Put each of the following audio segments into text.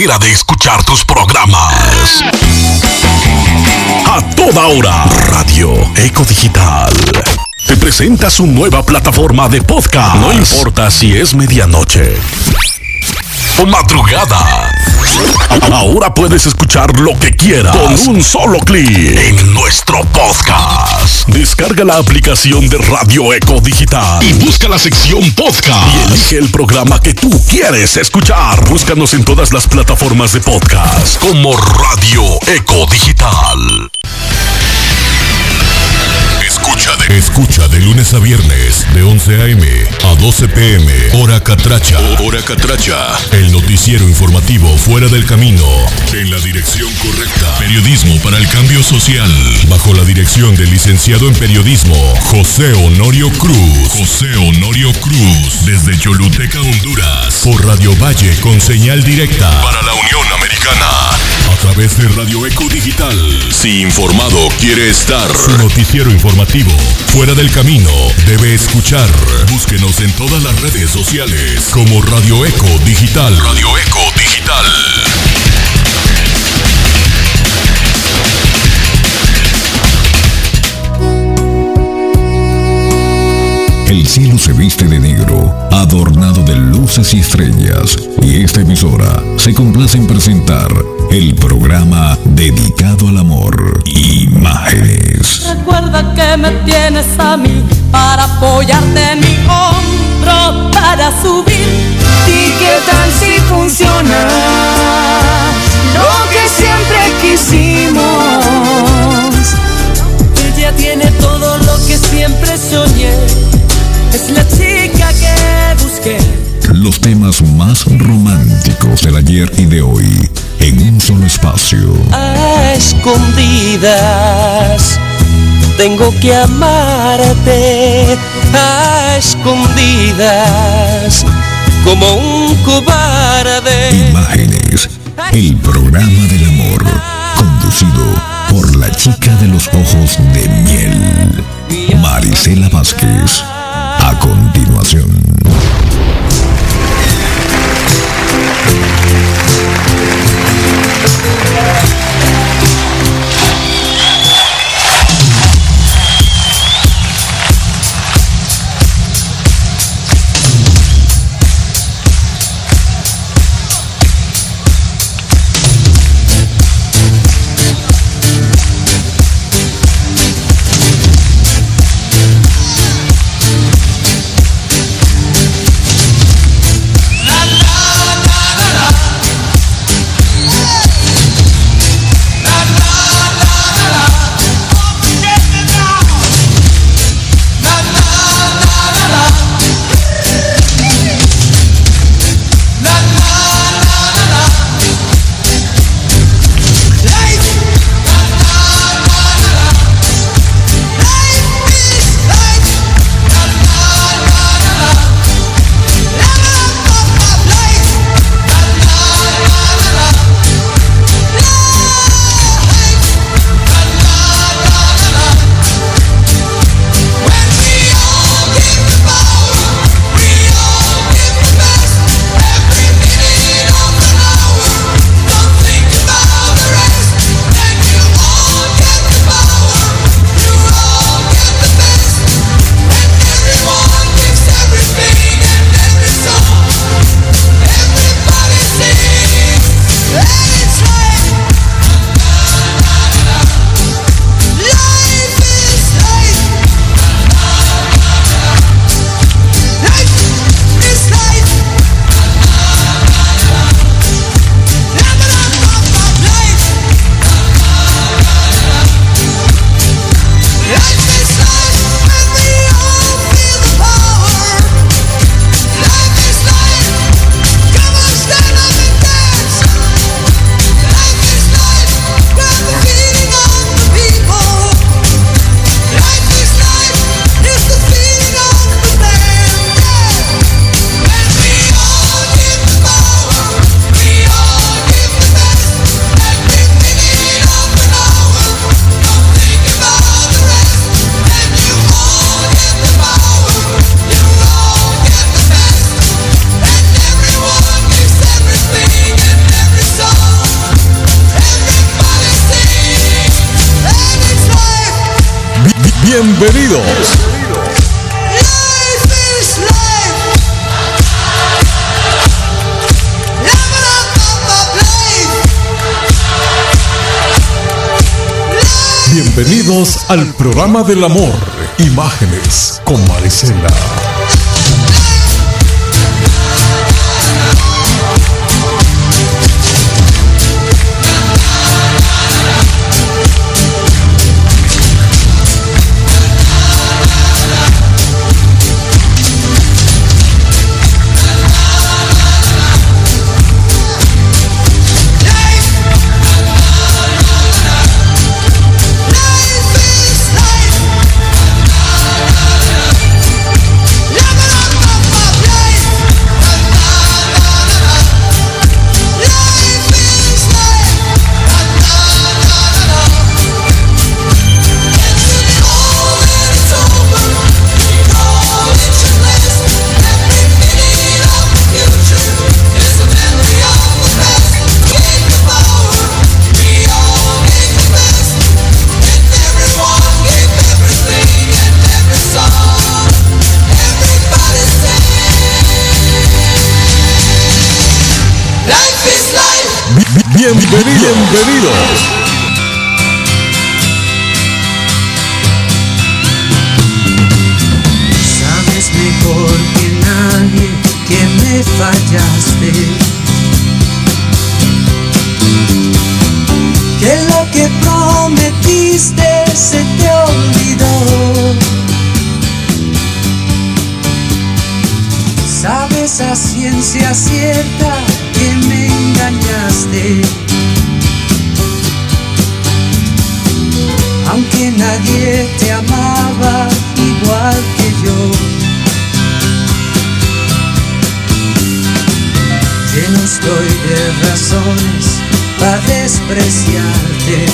de escuchar tus programas. A toda hora, Radio Eco Digital. Te presenta su nueva plataforma de podcast. No importa si es medianoche o madrugada. Ahora puedes escuchar lo que quieras con un solo clic en nuestro podcast. Descarga la aplicación de Radio Eco Digital y busca la sección podcast y elige el programa que tú quieres escuchar. Búscanos en todas las plataformas de podcast como Radio Eco Digital. Escucha de, lunes a viernes de 11 a.m. a 12 p.m. Hora Catracha. Hora Catracha. El noticiero informativo fuera del camino. En la dirección correcta. Periodismo para el cambio social. Bajo la dirección del licenciado en periodismo José Honorio Cruz. José Honorio Cruz. Desde Choluteca, Honduras. Por Radio Valle con señal directa. Para la Unión Americana. A través de Radio Eco Digital. Si informado quiere estar. Su noticiero informativo. Fuera del camino. Debe escuchar. Búsquenos en todas las redes sociales. Como Radio Eco Digital. Radio Eco Digital. El cielo se viste de negro, adornado de luces y estrellas, y esta emisora se complace en presentar el programa dedicado al amor, Imágenes. Recuerda que me tienes a mí para apoyarte en mi hombro para subir. ¿Y qué tal si funciona lo que siempre quisimos? Ella tiene todo lo que siempre soñé. La chica que busqué. Los temas más románticos del ayer y de hoy en un solo espacio. A escondidas. Tengo que amarte a escondidas como un cobarde. Imágenes, el programa del amor, conducido por la chica de los ojos de miel, Marisela Vázquez. A continuación. Del amor, Imágenes con Marisela. Sabes a ciencia cierta que me engañaste. aunque nadie te amaba igual que yo. Lleno estoy de razones para despreciarte.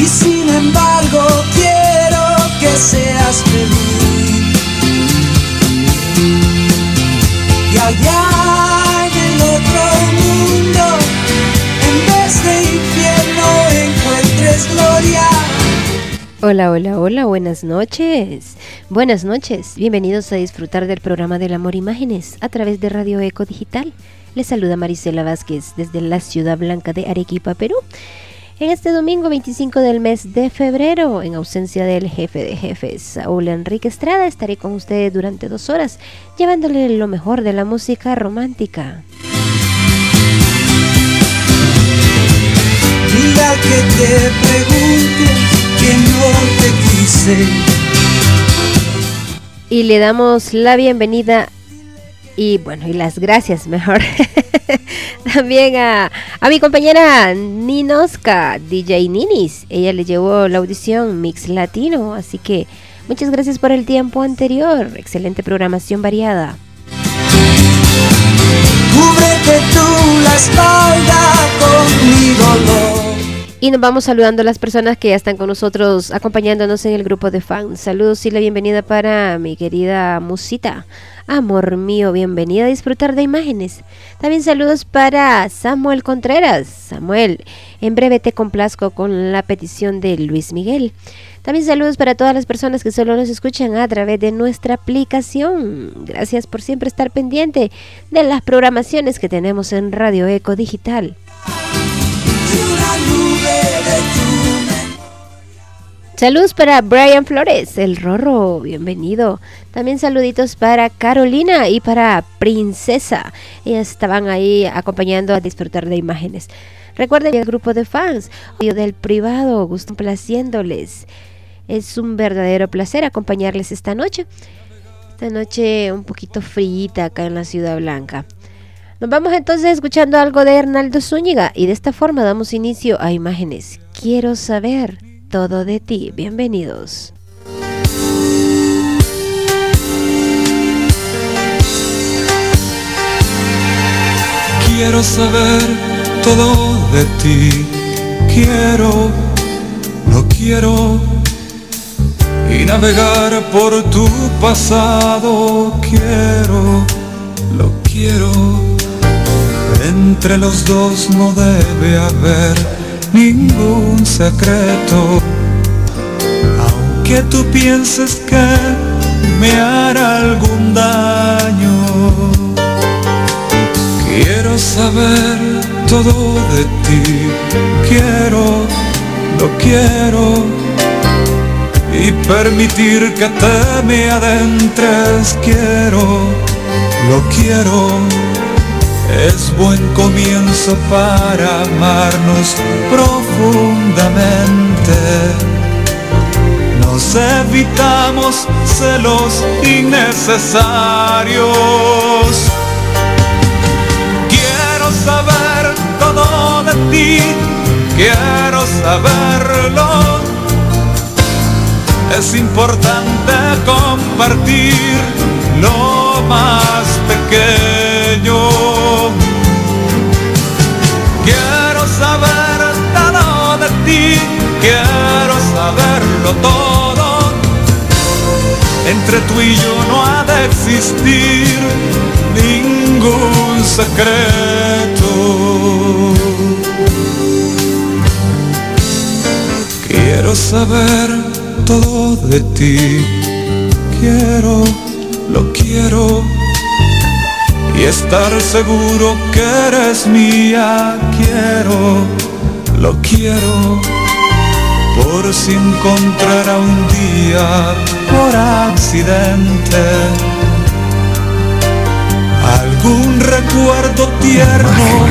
Y sin embargo quiero que seas feliz. Hola, hola, hola, buenas noches. Buenas noches, bienvenidos a disfrutar del programa del amor imágenes a través de Radio Eco Digital. Les saluda Marisela Vázquez desde la ciudad blanca de Arequipa, Perú. En este domingo 25 del mes de febrero, en ausencia del jefe de jefes, Saúl Enrique Estrada, estaré con ustedes durante dos horas, llevándole lo mejor de la música romántica. que te pregunte que no te quise. Y le damos la bienvenida y bueno, y las gracias mejor. También a, a, mi compañera Ninoska, DJ Ninis. Ella le llevó la audición Mix Latino, así que muchas gracias por el tiempo anterior. Excelente programación variada. Cúbrete tú la espalda con mi dolor. Y nos vamos saludando a las personas que ya están con nosotros acompañándonos en el grupo de fans. Saludos y la bienvenida para mi querida Musita. Amor mío, bienvenida a disfrutar de imágenes. También saludos para Samuel Contreras. Samuel, en breve te complazco con la petición de Luis Miguel. También saludos para todas las personas que solo nos escuchan a través de nuestra aplicación. Gracias por siempre estar pendiente de las programaciones que tenemos en Radio Eco Digital. Saludos para Brian Flores, el Rorro, bienvenido. También saluditos para Carolina y para Princesa. Ellas estaban ahí acompañando a disfrutar de imágenes. Recuerden el grupo de fans, del privado, gusto placiéndoles. Es un verdadero placer acompañarles esta noche. Esta noche un poquito fríita acá en la Ciudad Blanca. Nos vamos entonces escuchando algo de Hernaldo Zúñiga y de esta forma damos inicio a imágenes. Quiero saber todo de ti. Bienvenidos. Quiero saber todo de ti. Quiero, lo quiero. Y navegar por tu pasado. Quiero, lo quiero. Entre los dos no debe haber ningún secreto. Aunque tú pienses que me hará algún daño, quiero saber todo de ti. Quiero, lo quiero y permitir que te me adentres. Quiero, lo quiero es buen comienzo para amarnos profundamente. Nos evitamos celos innecesarios. Quiero saber todo de ti, quiero saberlo. Es importante compartir lo más pequeño quiero saberlo todo. Entre tú y yo no ha de existir ningún secreto. Quiero saber todo de ti, quiero, lo quiero. Y estar seguro que eres mía, quiero lo quiero por si encontrara un día por accidente algún recuerdo tierno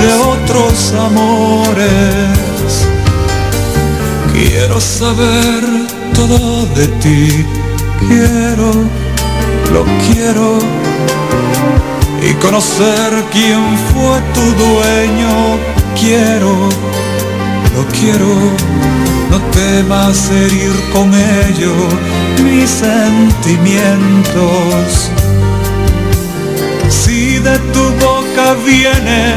de otros amores. Quiero saber todo de ti, quiero, lo quiero y conocer quién fue tu dueño, quiero lo quiero, no temas herir con ello mis sentimientos. Si de tu boca viene,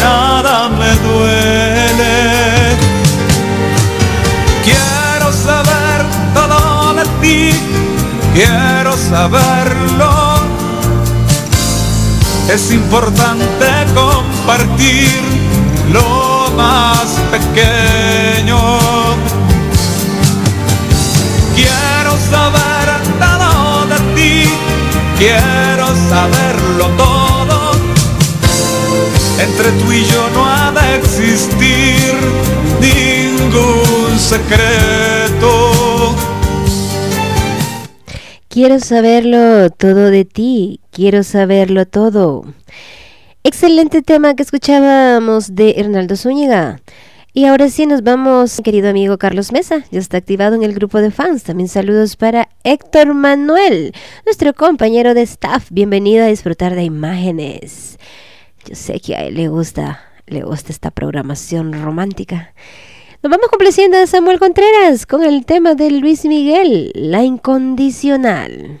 nada me duele. Quiero saber todo de ti, quiero saberlo. Es importante compartir lo más pequeño. Quiero saber todo de ti, quiero saberlo todo. Entre tú y yo no ha de existir ningún secreto. Quiero saberlo todo de ti, quiero saberlo todo. Excelente tema que escuchábamos de Hernaldo Zúñiga. Y ahora sí nos vamos, querido amigo Carlos Mesa, ya está activado en el grupo de fans. También saludos para Héctor Manuel, nuestro compañero de staff. Bienvenido a disfrutar de imágenes. Yo sé que a él le gusta, le gusta esta programación romántica. Nos vamos complaciendo a Samuel Contreras con el tema de Luis Miguel, La Incondicional.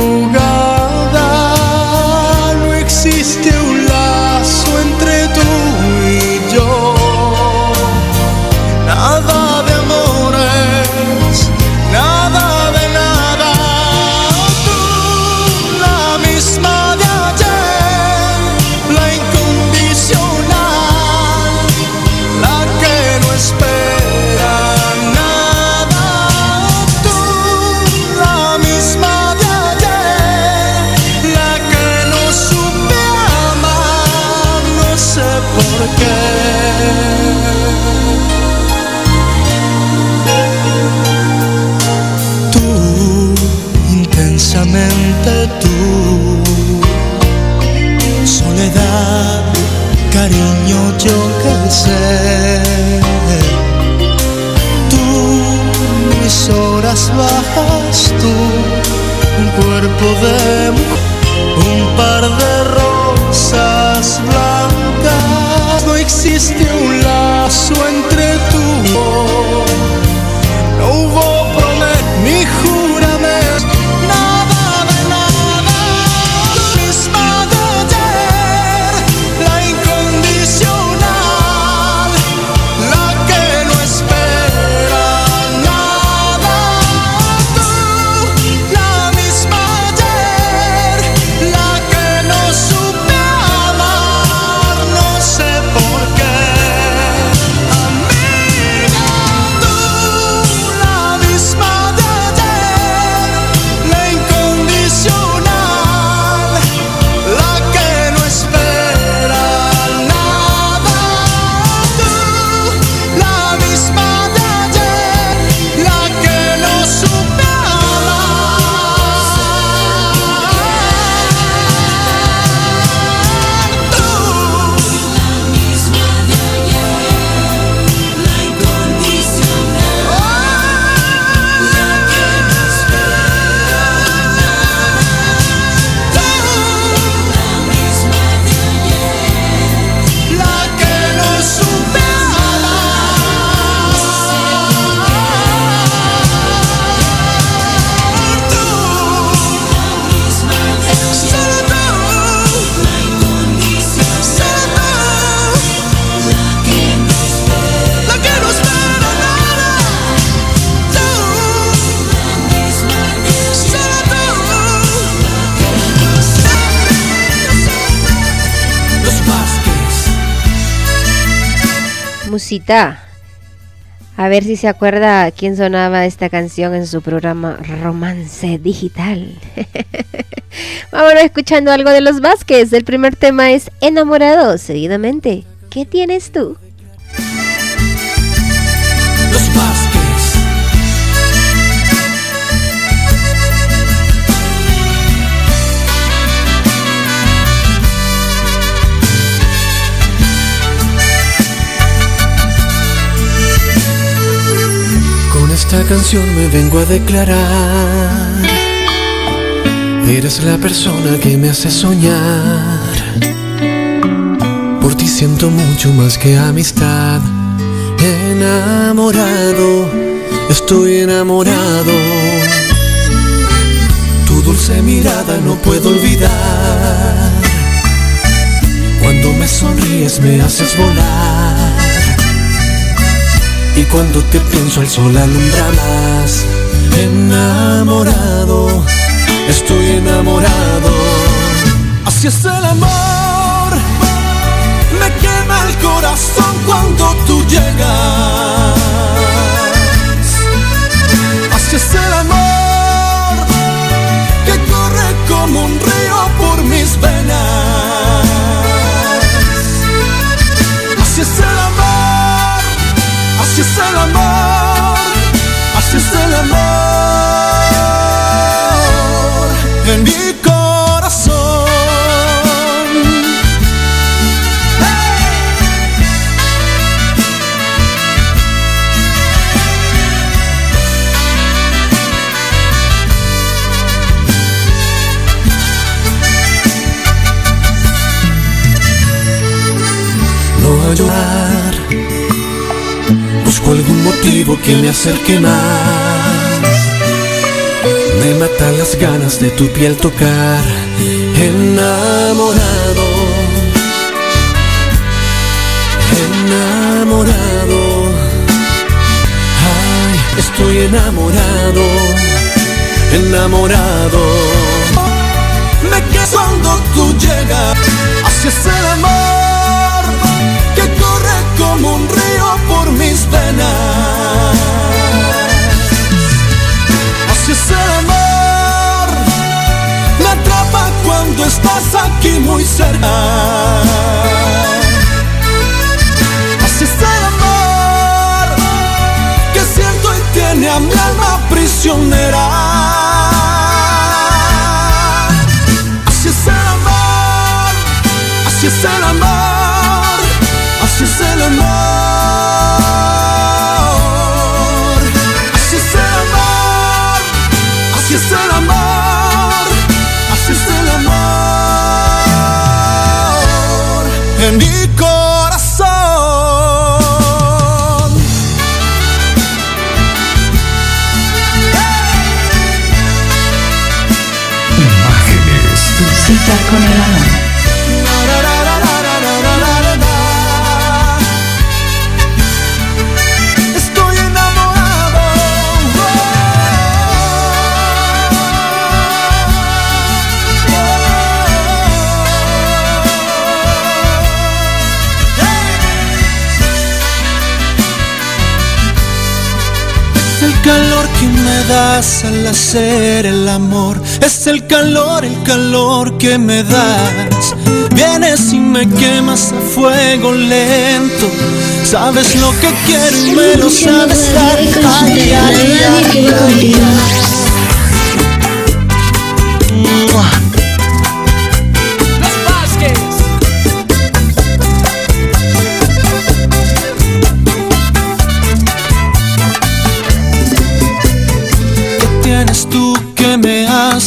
Cuerpo de un par de rosas blancas. No existe un lazo A ver si se acuerda quién sonaba esta canción en su programa Romance Digital. Vámonos escuchando algo de los Vázquez. El primer tema es Enamorado, seguidamente. ¿Qué tienes tú? Los Vázquez. Esta canción me vengo a declarar. Eres la persona que me hace soñar. Por ti siento mucho más que amistad. Enamorado, estoy enamorado. Tu dulce mirada no puedo olvidar. Cuando me sonríes me haces volar. Cuando te pienso el sol alumbra más. Enamorado, estoy enamorado. Así es el amor. Me quema el corazón cuando tú llegas. Así es el amor que corre como un río por mis venas. Así es el es el amor en mi corazón. No llorar, algún motivo que me acerque más. Me matan las ganas de tu piel tocar, enamorado, enamorado. Ay, estoy enamorado, enamorado. Me quedo cuando tú llegas, así es el amor que corre como un río Así es el amor, me atrapa cuando estás aquí muy cerca. Así es el amor que siento y tiene a mi alma prisionera. Así es el amor, así es el amor, así es el amor. En mi corazón. Imágenes. Tu cita con el amor. Das al hacer el amor. Es el calor, el calor que me das. Vienes y me quemas a fuego lento. Sabes lo que quiero y me lo sabes dar. Ay, ay, ay,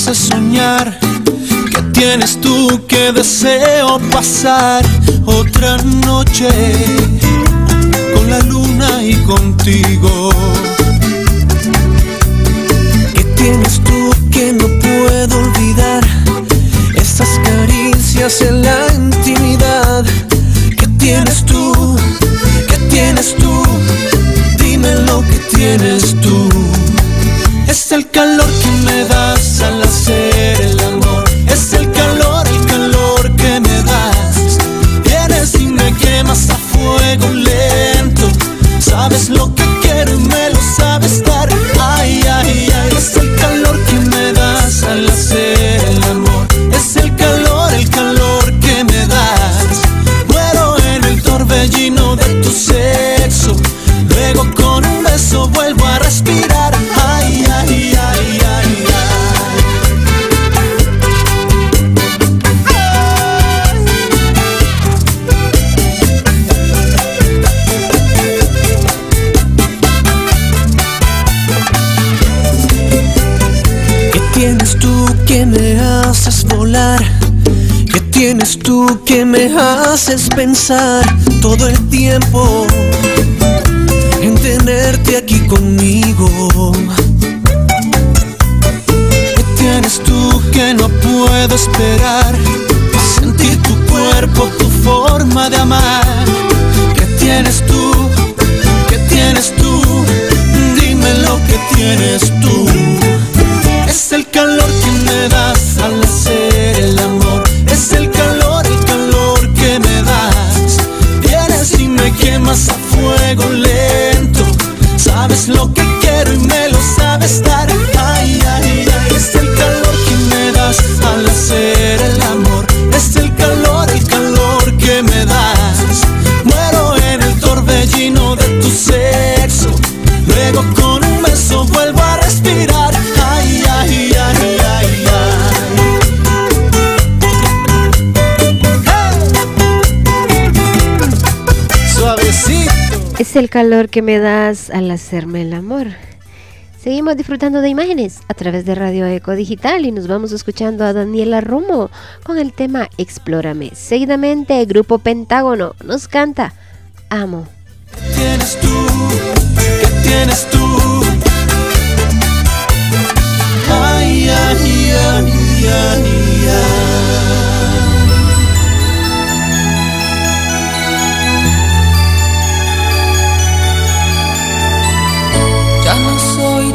hace soñar? ¿Qué tienes tú que deseo pasar otra noche con la luna y contigo? ¿Qué tienes tú que no puedo olvidar? Esas caricias en la intimidad. ¿Qué tienes tú? ¿Qué tienes tú? Dime lo que tienes tú. Es el calor que me das todo el tiempo El calor que me das al hacerme el amor. Seguimos disfrutando de imágenes a través de Radio Eco Digital y nos vamos escuchando a Daniela Romo con el tema Explórame. Seguidamente, Grupo Pentágono nos canta Amo. ¿Qué tienes tú? ¿Qué tienes tú? Ay, ay, ay,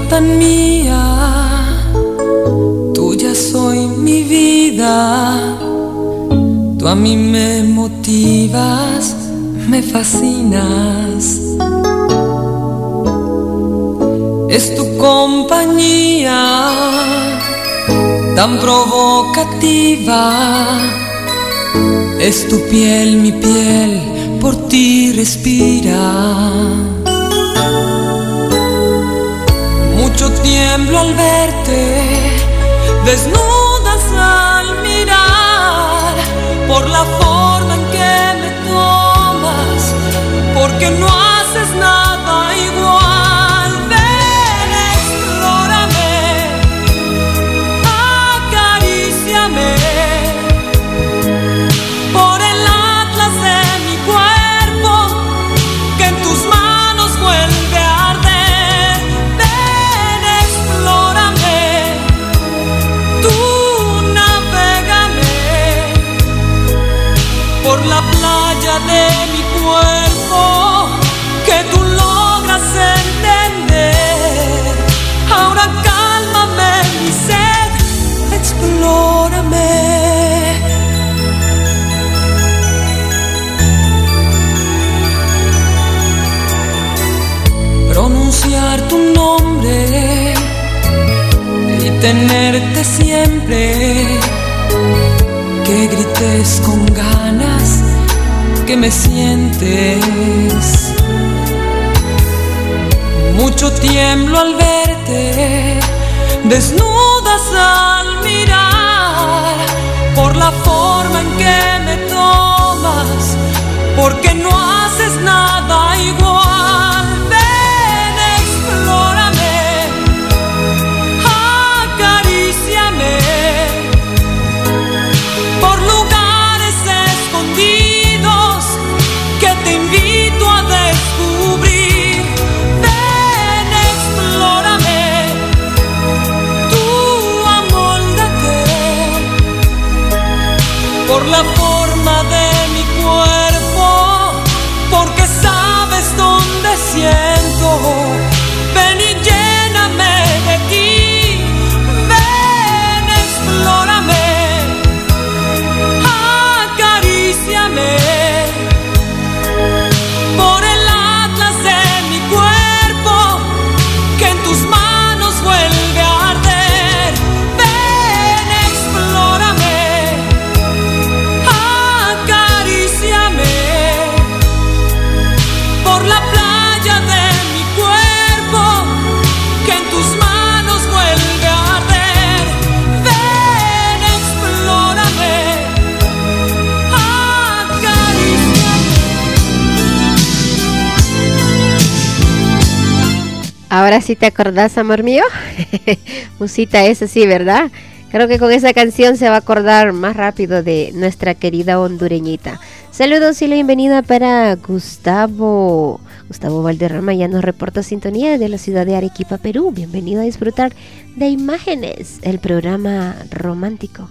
tan mía, tuya soy mi vida. Tú a mí me motivas, me fascinas. Es tu compañía tan provocativa. Es tu piel, mi piel, por ti respira. Tiemblo al verte, desnudas al mirar, por la forma en que me tomas, porque no haces tenerte siempre que grites con ganas que me sientes. Mucho tiemblo al verte, desnudas al mirar, por la forma en que me tomas, porque no haces nada igual. Por la forma de mi cuerpo, porque sabes dónde siento. Ahora sí te acordás, amor mío. Musita esa sí, ¿verdad? Creo que con esa canción se va a acordar más rápido de nuestra querida hondureñita. Saludos y la bienvenida para Gustavo. Gustavo Valderrama ya nos reporta sintonía de la ciudad de Arequipa, Perú. Bienvenido a disfrutar de Imágenes, el programa romántico.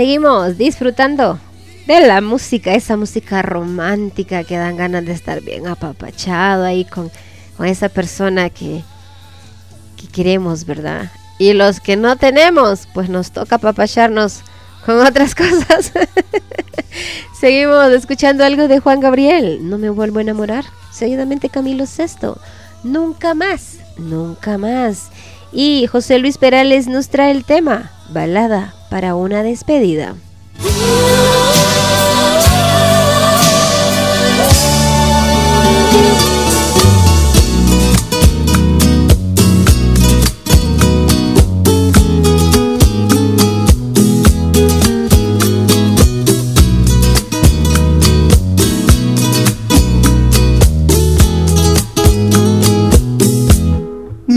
Seguimos disfrutando de la música, esa música romántica que dan ganas de estar bien apapachado ahí con, con esa persona que, que queremos, ¿verdad? Y los que no tenemos, pues nos toca apapacharnos con otras cosas. Seguimos escuchando algo de Juan Gabriel. No me vuelvo a enamorar. Seguidamente Camilo Sesto. Nunca más, nunca más. Y José Luis Perales nos trae el tema, balada para una despedida.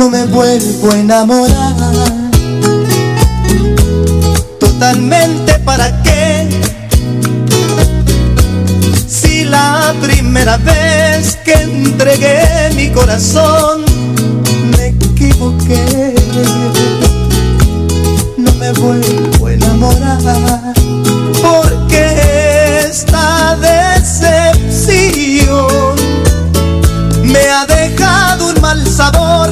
No me vuelvo a enamorar. Totalmente para qué. Si la primera vez que entregué mi corazón Me equivoqué. No me vuelvo a enamorar Porque esta decepción me ha dejado un mal sabor,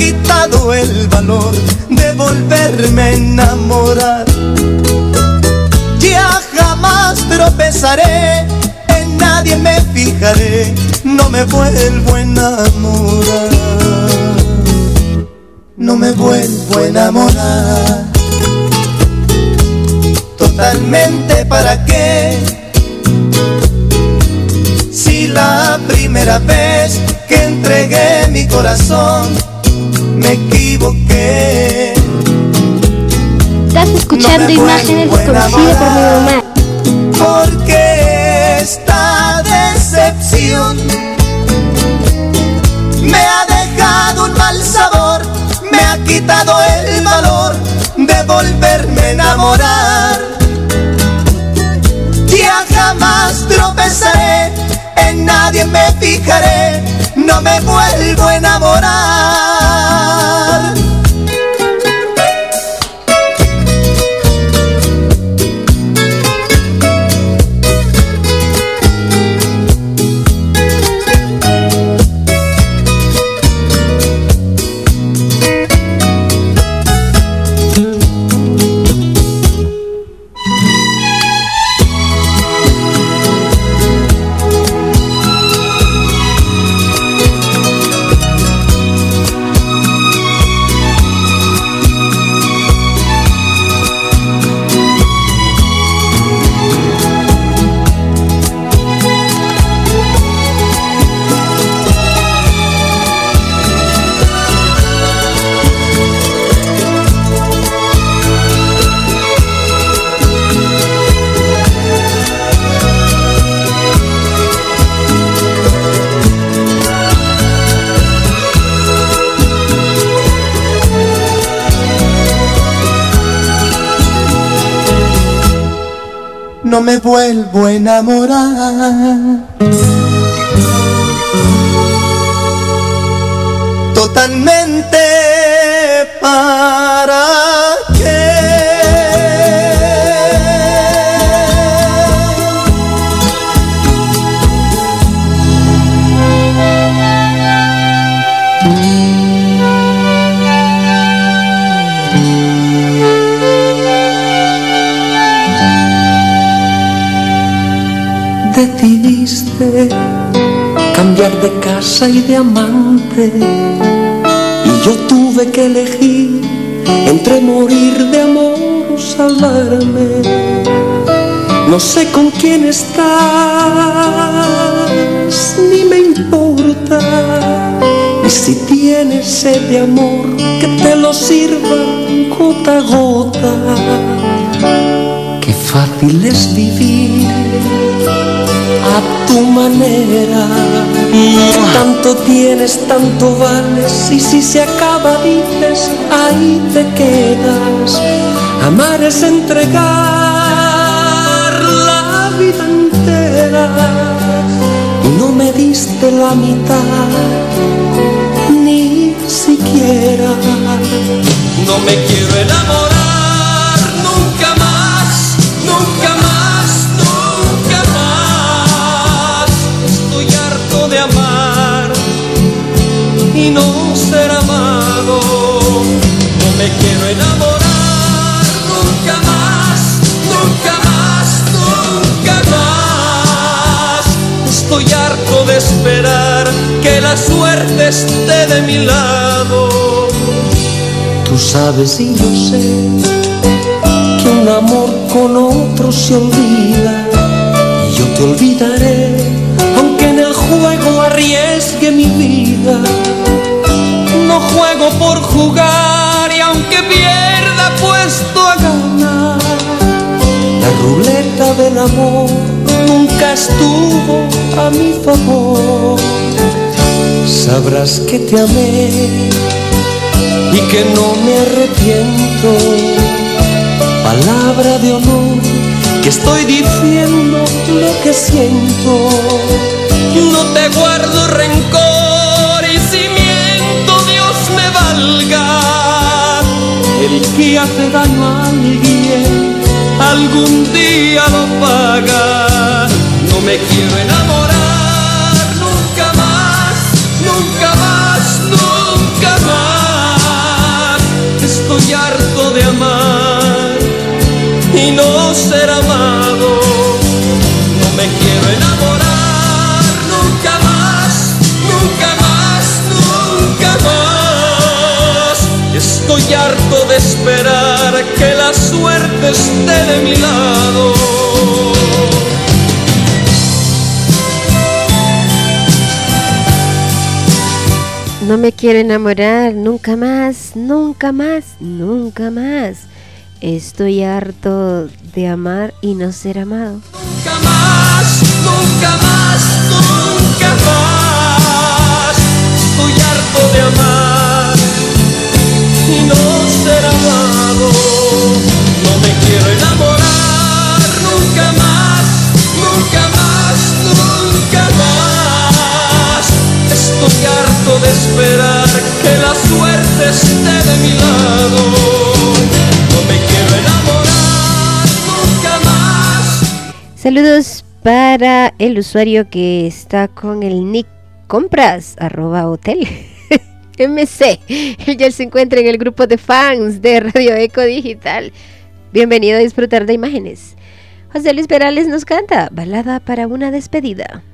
quitado el valor de volverme a enamorar. Ya jamás tropezaré, en nadie me fijaré, no me vuelvo a enamorar. No me vuelvo a enamorar. Totalmente para qué si la primera vez que entregué mi corazón me equivoqué. Estás escuchando No imágenes vuelvo a conocidas por mi mamá. Porque esta decepción me ha dejado un mal sabor, me ha quitado el valor de volverme a enamorar. Ya jamás tropezaré, en nadie me fijaré, no me vuelvo a enamorar. Me vuelvo a enamorar. Totalmente para de casa y de amante y yo tuve que elegir entre morir de amor o salvarme. No sé con quién estás, ni me importa. Y si tienes sed de amor, que te lo sirva gota a gota. Qué fácil es vivir a tu manera. Tanto tienes, tanto vales, y si se acaba dices, ahí te quedas. Amar es entregar la vida entera. No me diste la mitad, ni siquiera. No me quiero enamorar y no ser amado. No me quiero enamorar nunca más, nunca más, nunca más. Estoy harto de esperar que la suerte esté de mi lado. Tú sabes y yo sé que un amor con otro se olvida y yo te olvidaré por jugar y aunque pierda puesto a ganar. La ruleta del amor nunca estuvo a mi favor. Sabrás que te amé y que no me arrepiento. Palabra de honor que estoy diciendo lo que siento. No te guardo El que hace daño a alguien Algún día lo paga. No me quiero enamorar nunca más, nunca más, nunca más. Estoy harto de amar y no ser amado. Esté de mi lado. No me quiero enamorar nunca más, nunca más, nunca más. Estoy harto de amar y no ser amado. Nunca más, nunca más, nunca más. Estoy harto de amar y no ser amado. No me quiero enamorar nunca más, nunca más, nunca más. Estoy harto de esperar que la suerte esté de mi lado. No me quiero enamorar nunca más. Saludos para el usuario que está con el nick compras arroba hotel. MC. Él ya se encuentra en el grupo de fans de Radio Eco Digital. Bienvenido a disfrutar de imágenes. José Luis Perales nos canta Balada para una despedida.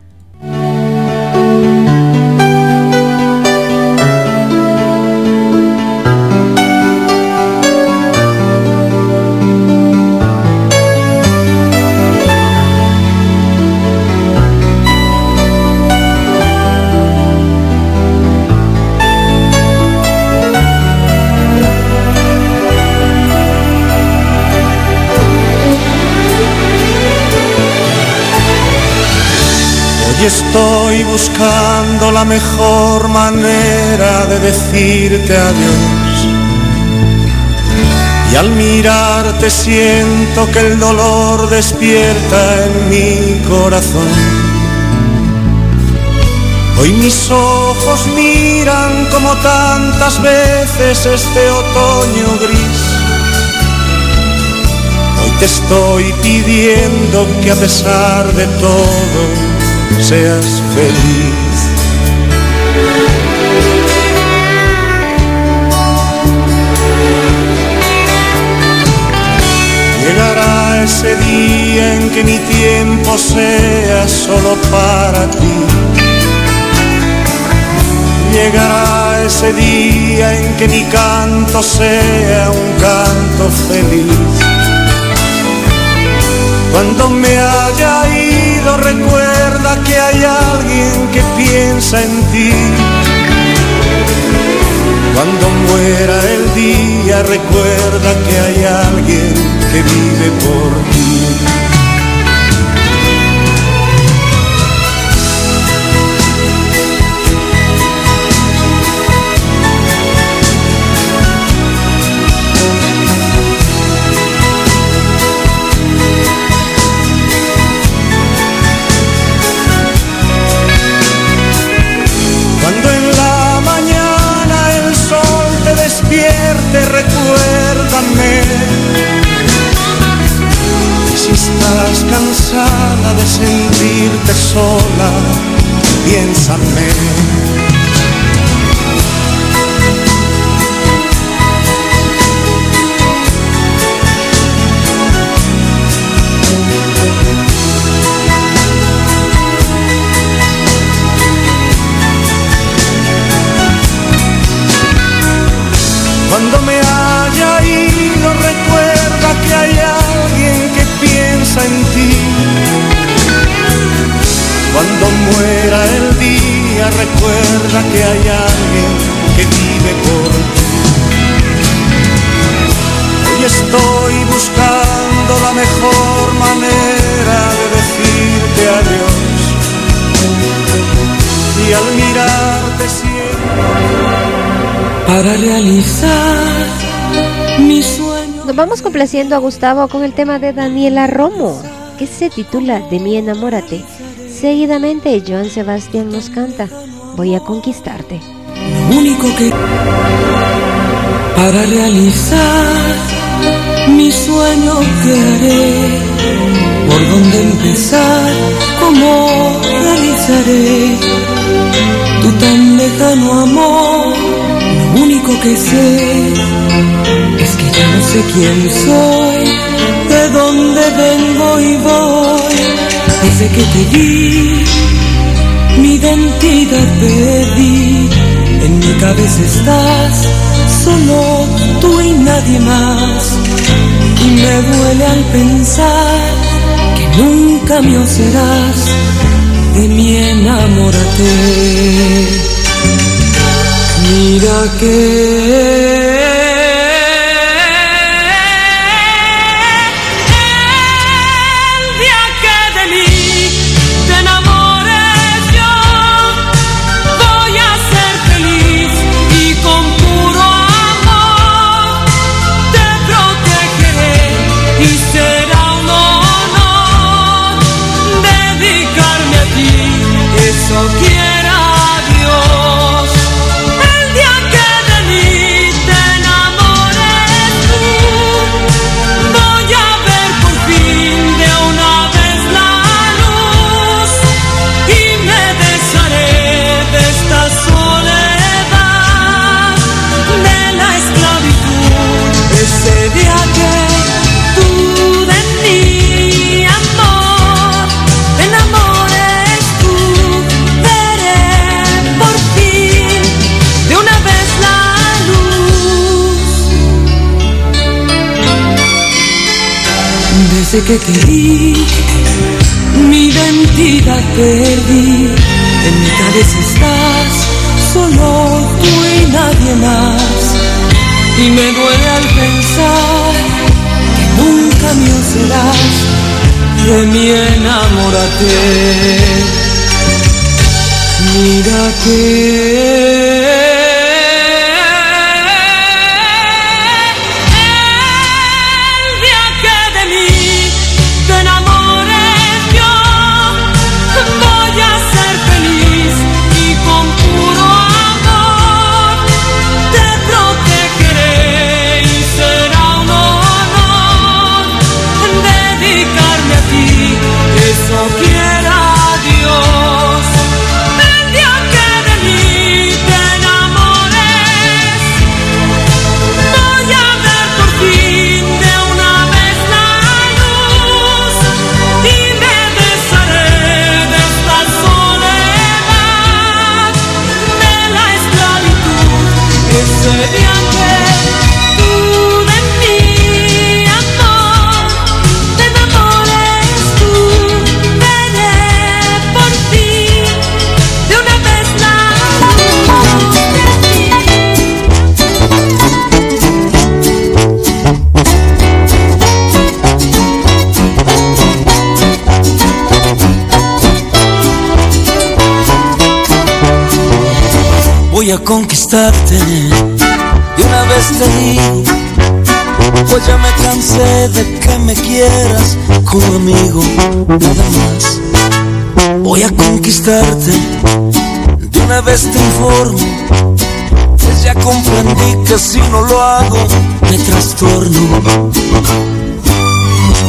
Estoy buscando la mejor manera de decirte adiós. Y al mirarte siento que el dolor despierta en mi corazón. Hoy mis ojos miran como tantas veces este otoño gris. Hoy te estoy pidiendo que a pesar de todo seas feliz. Llegará ese día en que mi tiempo sea solo para ti. Llegará ese día en que mi canto sea un canto feliz. Cuando me haya ido recuerda que hay alguien que piensa en ti. Cuando muera el día recuerda que hay alguien que vive por ti. de sentirte sola, piénsame. Realizar mi sueño. Nos vamos complaciendo a Gustavo con el tema de Daniela Romo, que se titula De mi enamórate. Seguidamente, Joan Sebastián nos canta Voy a conquistarte. Lo único que para realizar mi sueño que haré, por dónde empezar, cómo realizaré tu tan lejano amor único que sé es que ya no sé quién soy, de dónde vengo y voy. Desde que te vi, mi identidad perdí. En mi cabeza estás, solo tú y nadie más. Y me duele al pensar que nunca mío serás. De mi enamórate. Mira que Que te vi, mi identidad perdí. En mi cabeza estás, solo tú y nadie más. Y me duele al pensar que nunca mío serás. De mi enamórate. Mira conquistarte, de una vez te digo, pues ya me cansé de que me quieras como amigo, nada más. Voy a conquistarte, de una vez te informo, pues ya comprendí que si no lo hago, me trastorno.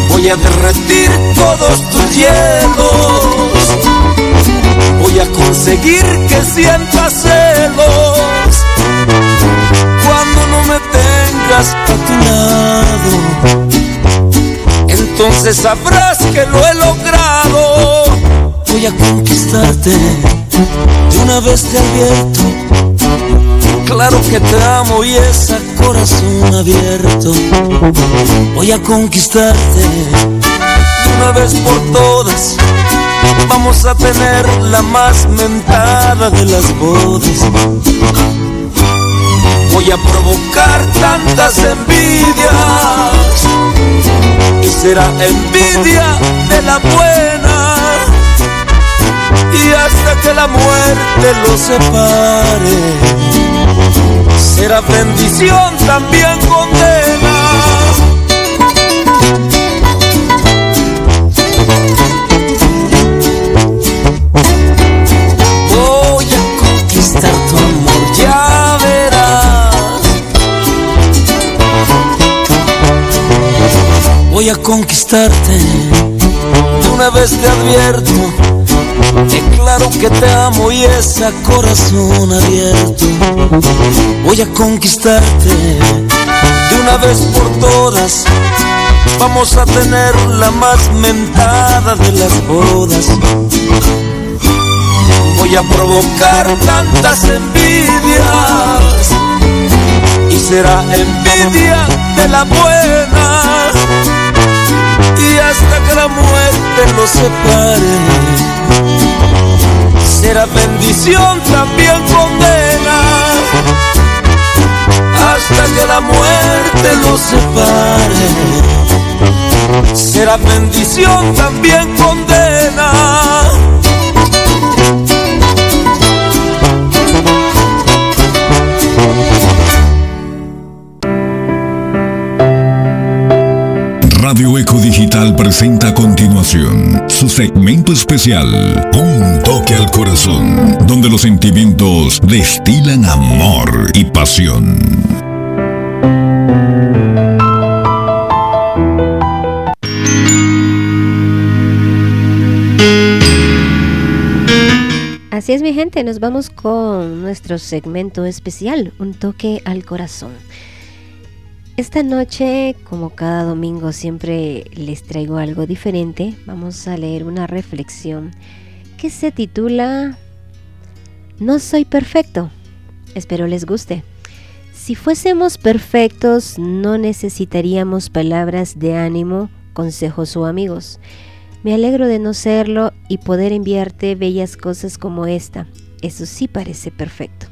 Voy a derretir todos tus hielos Voy a conseguir que sientas celos cuando no me tengas a tu lado. Entonces sabrás que lo he logrado. Voy a conquistarte, de una vez te advierto. Claro que te amo y es a corazón abierto. Voy a conquistarte de una vez por todas. Vamos a tener la más mentada de las bodas. Voy a provocar tantas envidias y será envidia de la buena y hasta que la muerte los separe será bendición también condena voy voy a conquistarte de una vez te advierto que claro que te amo y es a corazón abierto. Voy a conquistarte de una vez por todas. Vamos a tener la más mentada de las bodas. Voy a provocar tantas envidias y será envidia de la buena hasta que la muerte los separe. Será bendición también condena, hasta que la muerte los separe. Será bendición también condena. Radio Eco Digital presenta a continuación su segmento especial, Un toque al corazón, donde los sentimientos destilan amor y pasión. Así es mi gente, nos vamos con nuestro segmento especial, Un toque al corazón. Esta noche, como cada domingo, siempre les traigo algo diferente. Vamos a leer una reflexión que se titula No soy perfecto. Espero les guste. Si fuésemos perfectos, no necesitaríamos palabras de ánimo, consejos o amigos. Me alegro de no serlo y poder enviarte bellas cosas como esta. Eso sí parece perfecto.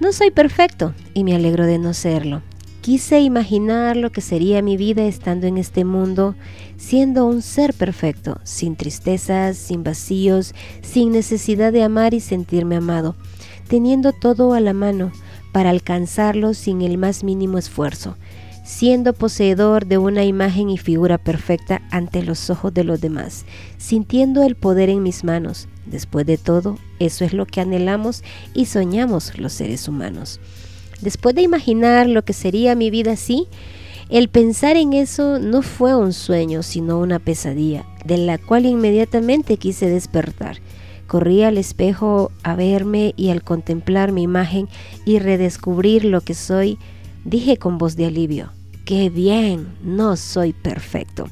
No soy perfecto y me alegro de no serlo. Quise imaginar lo que sería mi vida estando en este mundo, siendo un ser perfecto, sin tristezas, sin vacíos, sin necesidad de amar y sentirme amado, teniendo todo a la mano para alcanzarlo sin el más mínimo esfuerzo, siendo poseedor de una imagen y figura perfecta ante los ojos de los demás, sintiendo el poder en mis manos. Después de todo, eso es lo que anhelamos y soñamos los seres humanos. Después de imaginar lo que sería mi vida así, el pensar en eso no fue un sueño, sino una pesadilla, de la cual inmediatamente quise despertar. Corrí al espejo a verme y al contemplar mi imagen y redescubrir lo que soy, dije con voz de alivio, qué bien, no soy perfecto.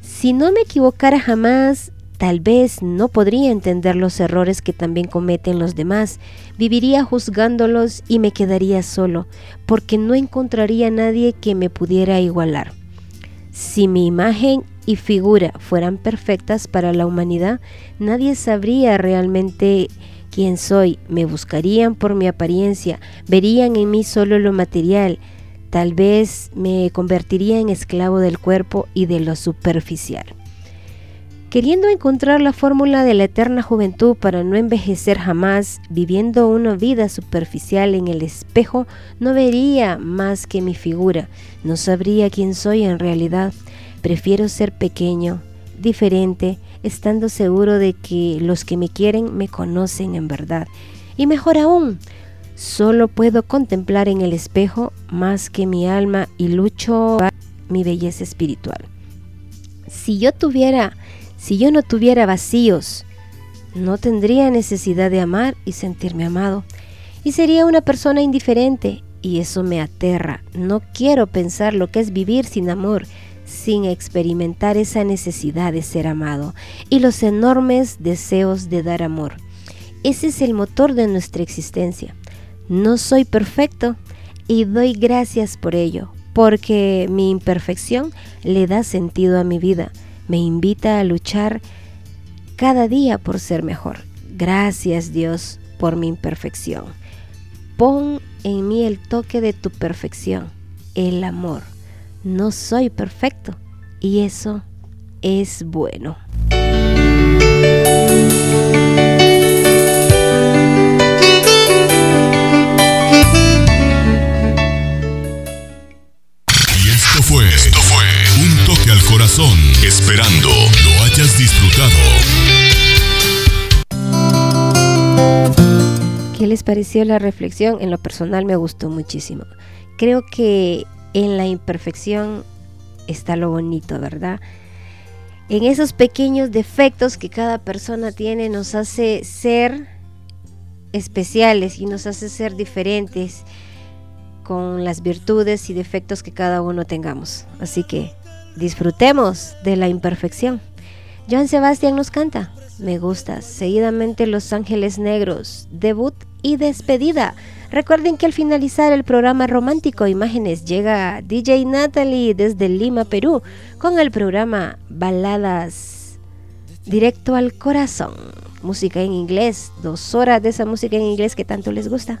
Si no me equivocara jamás, Tal vez no podría entender los errores que también cometen los demás, viviría juzgándolos y me quedaría solo, porque no encontraría nadie que me pudiera igualar. Si mi imagen y figura fueran perfectas para la humanidad, nadie sabría realmente quién soy, me buscarían por mi apariencia, verían en mí solo lo material, tal vez me convertiría en esclavo del cuerpo y de lo superficial. Queriendo encontrar la fórmula de la eterna juventud para no envejecer jamás, viviendo una vida superficial en el espejo, no vería más que mi figura, no sabría quién soy en realidad. Prefiero ser pequeño, diferente, estando seguro de que los que me quieren me conocen en verdad. Y mejor aún, solo puedo contemplar en el espejo más que mi alma y lucho mi belleza espiritual. Si yo tuviera si yo no tuviera vacíos, no tendría necesidad de amar y sentirme amado. Y sería una persona indiferente y eso me aterra. No quiero pensar lo que es vivir sin amor, sin experimentar esa necesidad de ser amado y los enormes deseos de dar amor. Ese es el motor de nuestra existencia. No soy perfecto y doy gracias por ello, porque mi imperfección le da sentido a mi vida, me invita a luchar cada día por ser mejor. Gracias Dios por mi imperfección. Pon en mí el toque de tu perfección, el amor. No soy perfecto y eso es bueno. Corazón, esperando lo hayas disfrutado. ¿Qué les pareció la reflexión? En lo personal me gustó muchísimo. Creo que en la imperfección está lo bonito, ¿verdad? En esos pequeños defectos que cada persona tiene nos hace ser especiales y nos hace ser diferentes con las virtudes y defectos que cada uno tengamos. Así que disfrutemos de la imperfección. Joan Sebastián nos canta, me gusta, seguidamente Los Ángeles Negros, debut y despedida. Recuerden que al finalizar el programa romántico Imágenes llega DJ Natalie desde Lima, Perú, con el programa Baladas Directo al Corazón. Música en inglés, dos horas de esa música en inglés que tanto les gusta.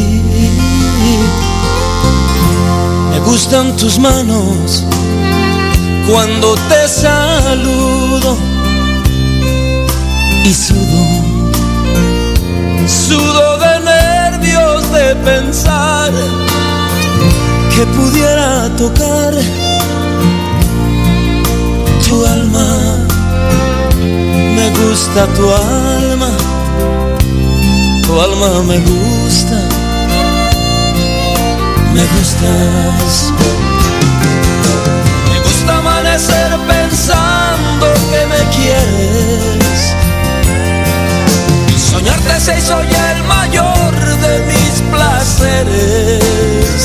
Me gustan tus manos cuando te saludo y sudo, sudo de nervios de pensar que pudiera tocar tu alma. Me gusta tu alma tu alma me gusta, me gustas. Me gusta amanecer pensando que me quieres. Soñarte se hizo ya el mayor de mis placeres.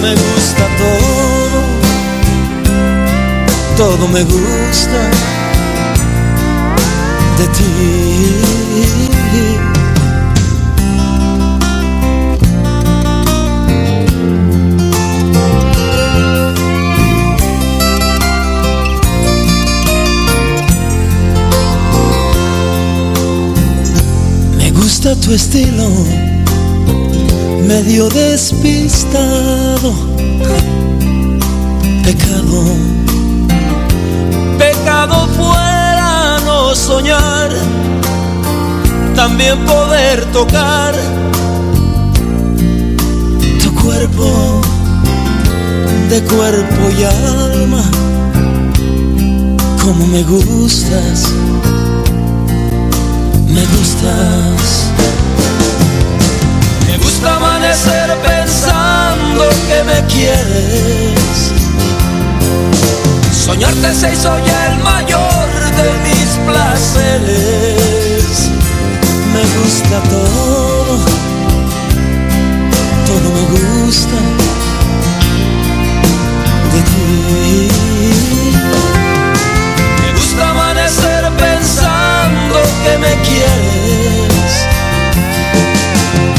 Me gusta todo, todo me gusta de ti. Gusta tu estilo, medio despistado. Pecado, pecado fuera no soñar, también poder tocar tu cuerpo de cuerpo y alma, como me gustas me gustas. Me gusta amanecer pensando que me quieres. Soñarte se hizo ya el mayor de mis placeres. Me gusta todo, todo me gusta de ti. Quieres.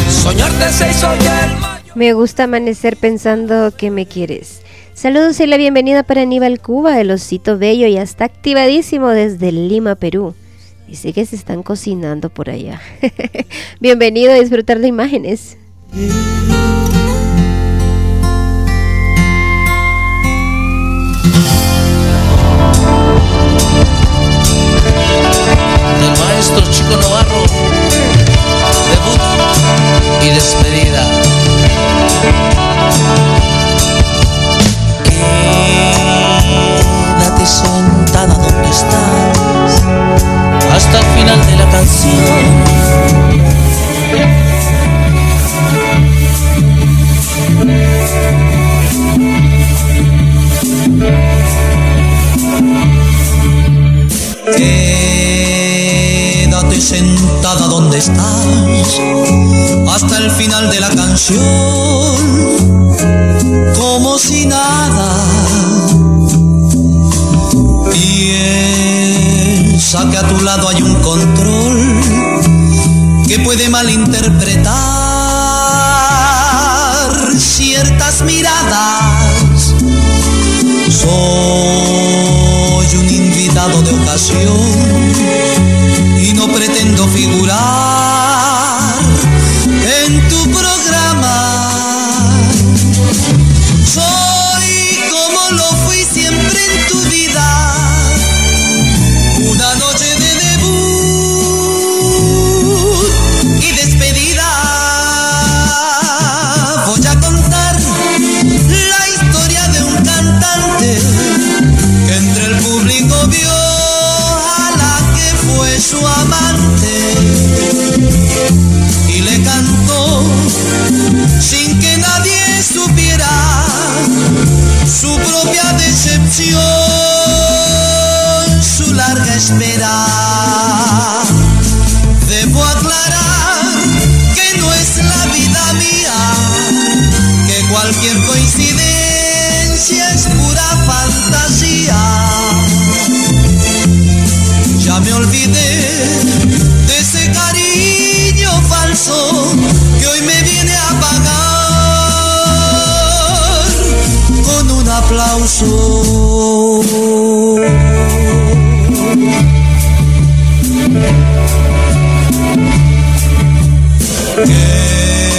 Soñarte se hizo ya el mayor. Me gusta amanecer pensando que me quieres. Saludos y la bienvenida para Aníbal Cuba, el osito bello, y está activadísimo desde Lima, Perú. Dice que se están cocinando por allá. Bienvenido a disfrutar de imágenes.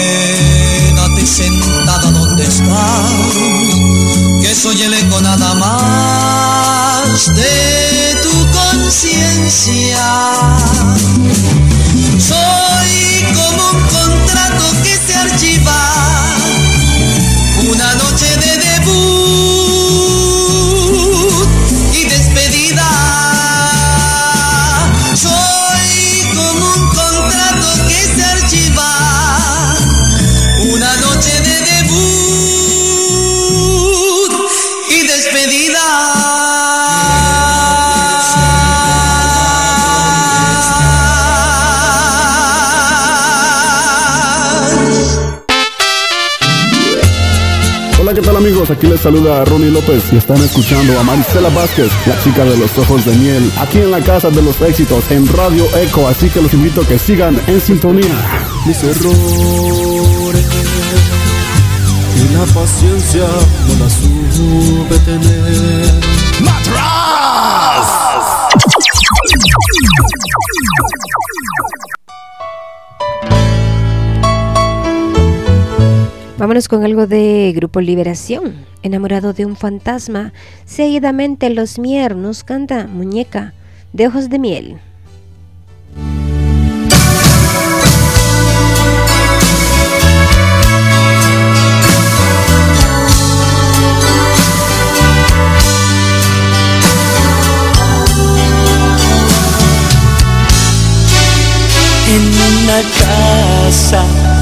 Quédate sentada donde estás, que soy el eco nada más de tu conciencia. Amigos? Aquí les saluda Ronnie López y están escuchando a Marisela Vázquez, la chica de los ojos de miel, aquí en la Casa de los Éxitos, en Radio Eco, así que los invito a que sigan en sintonía. mis errores y la paciencia no la supe tener. Vámonos con algo de Grupo Liberación. Enamorado de un fantasma, seguidamente Los Mier nos canta Muñeca de ojos de miel. en casa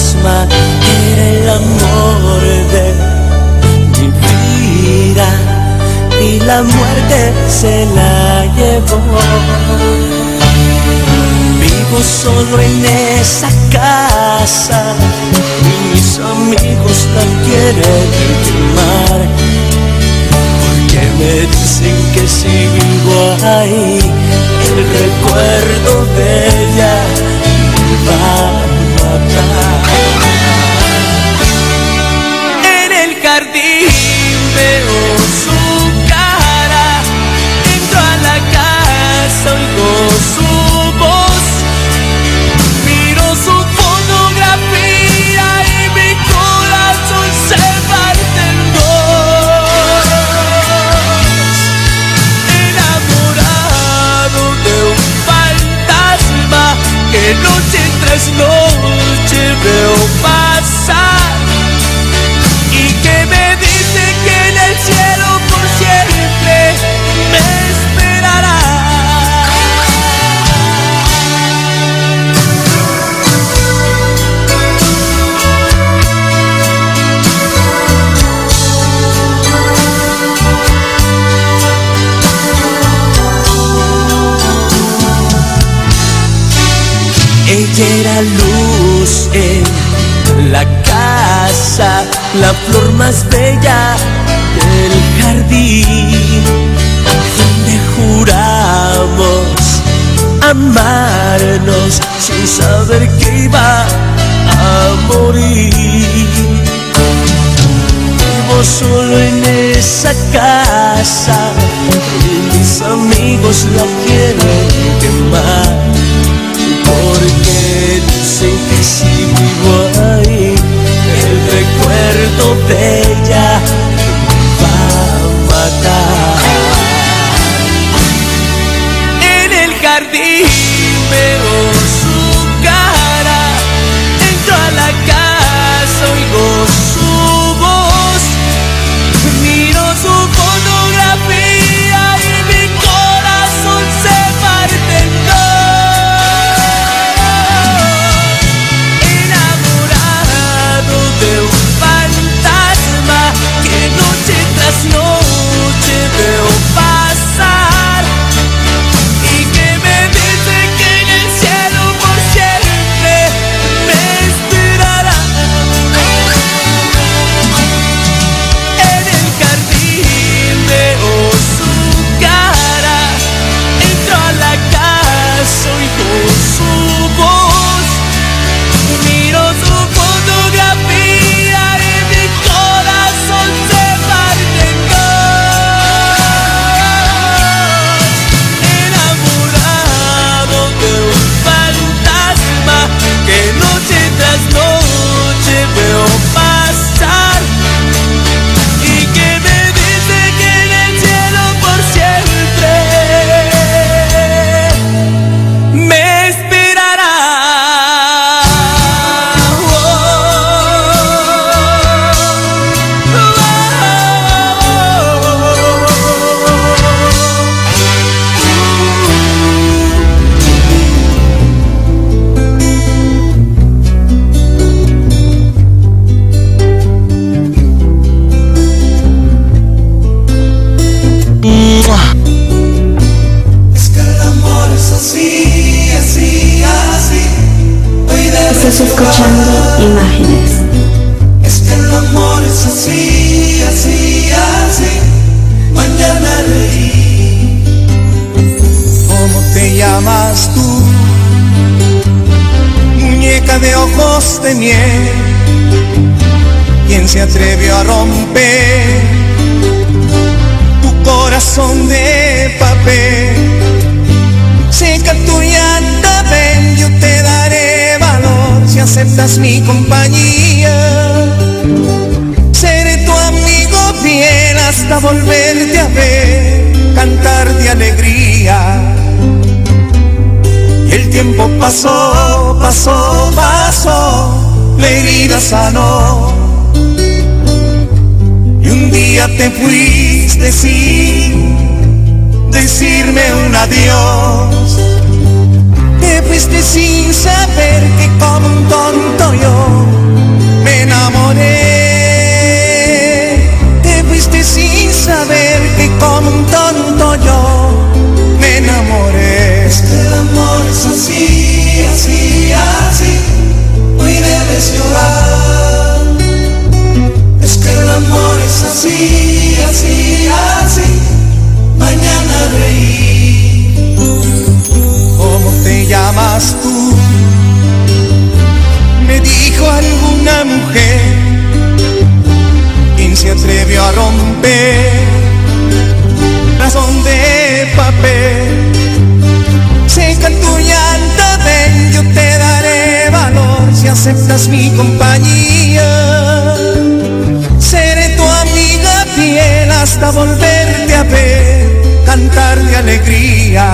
fantasma, el amor de mi vida y la muerte se la llevó. Vivo solo en esa casa y mis amigos la quieren quemar que me dicen que si vivo ahí, el recuerdo de ella me va a matar. santo su voz. Miro su fotografía y mi corazón se parte en dos. Enamorado de un fantasma que noche tras noche veo más. que era luz en la casa, la flor más bella del jardín, donde juramos amarnos sin saber que iba a morir. Vivo solo en esa casa y mis amigos la quieren quemar sigo ahí, el recuerdo de pasó, pasó, la herida sanó. Y un día te fuiste sin decirme un adiós. Te fuiste sin saber que como un tonto yo me enamoré. Te fuiste sin saber que como un tonto yo me enamoré. Este amor es así. Es que el amor es así, así, así. Mañana reír. ¿Cómo te llamas tú? Me dijo alguna mujer. ¿Quién se atrevió a romper? Razón de aceptas mi compañía. Seré tu amiga fiel hasta volverte a ver, cantar de alegría.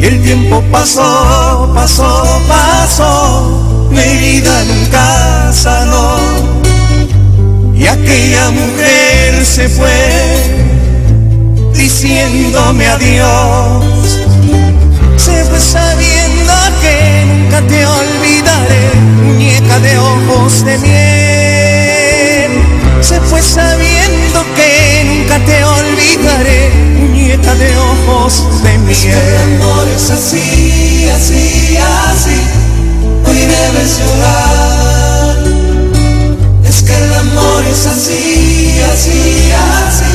Y el tiempo pasó, pasó, pasó, mi vida nunca sanó. Y aquella mujer se fue diciéndome adiós. Se fue sabiendo te olvidaré, muñeca de ojos de miel. Se fue sabiendo que nunca te olvidaré de ojos de miel. Es que el amor es así, así, así, hoy debes llorar. Es que el amor es así, así, así,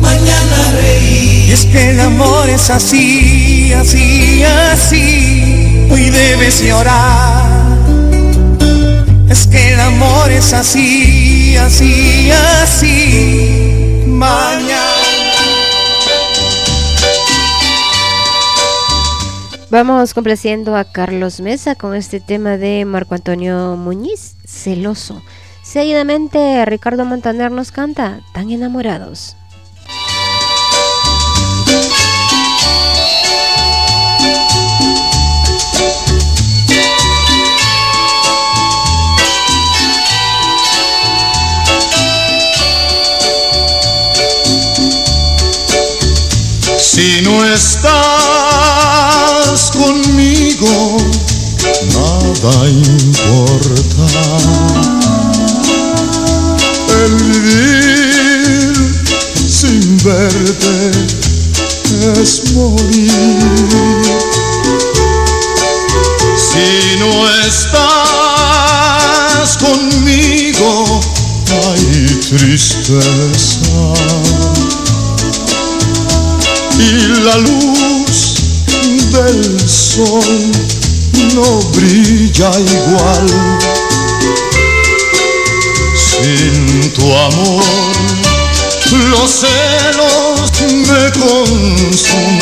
mañana reír. Y es que el amor es así, así, así, hoy debes llorar. Es que el amor es así, así, así, mañana. Vamos complaciendo a Carlos Mesa con este tema de Marco Antonio Muñiz, celoso. Seguidamente Ricardo Montaner nos canta, tan enamorados. Si no estás conmigo, nada importa. El vivir sin verte es morir. Si no estás conmigo, hay tristeza y la luz del sol no brilla igual. Sin tu amor, los celos me consumen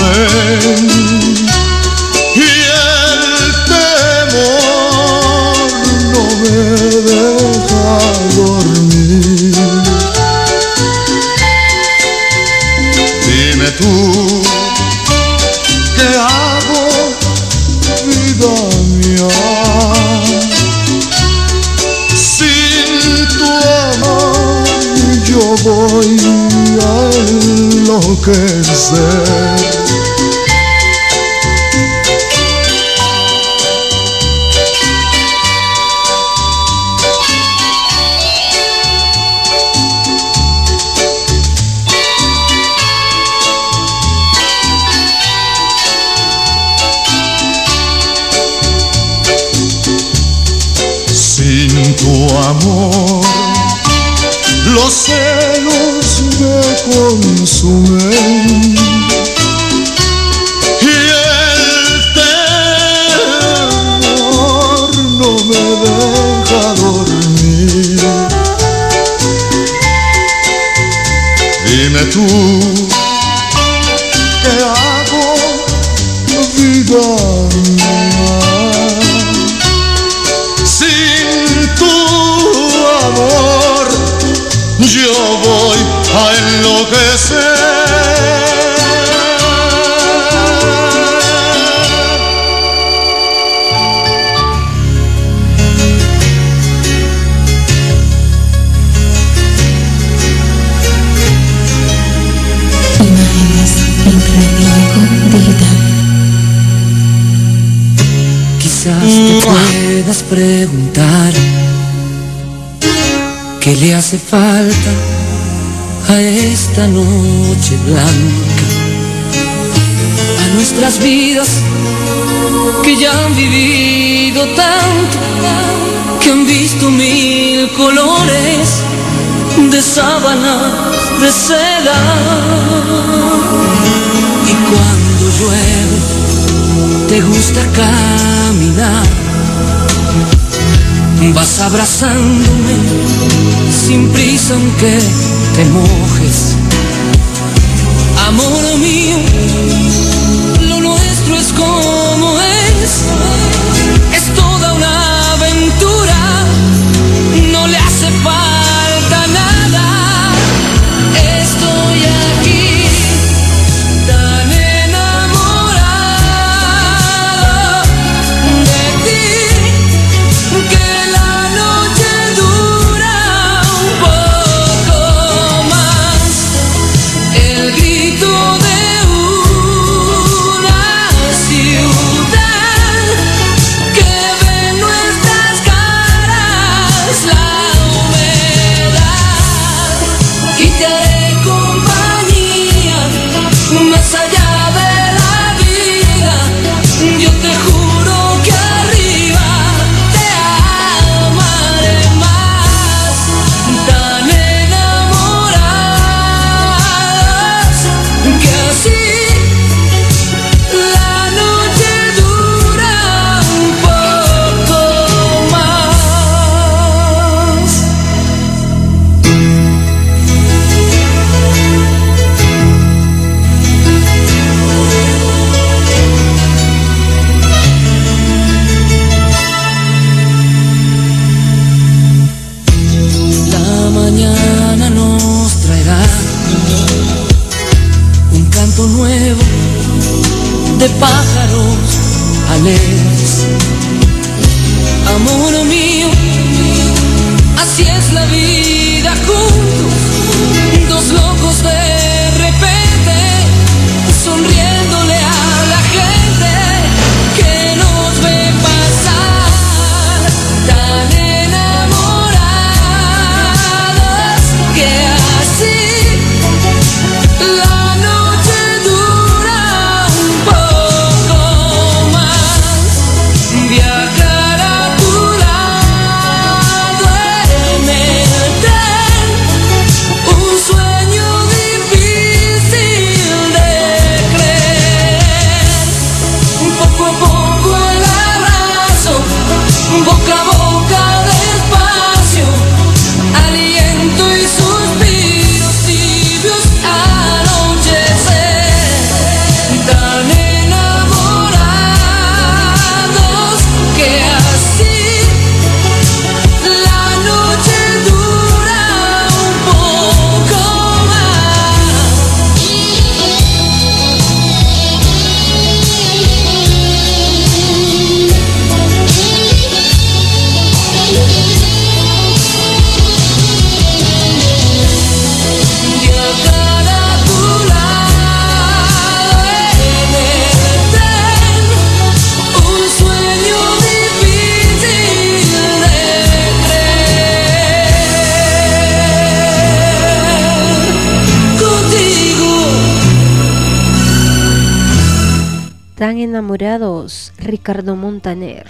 Ricardo Montaner.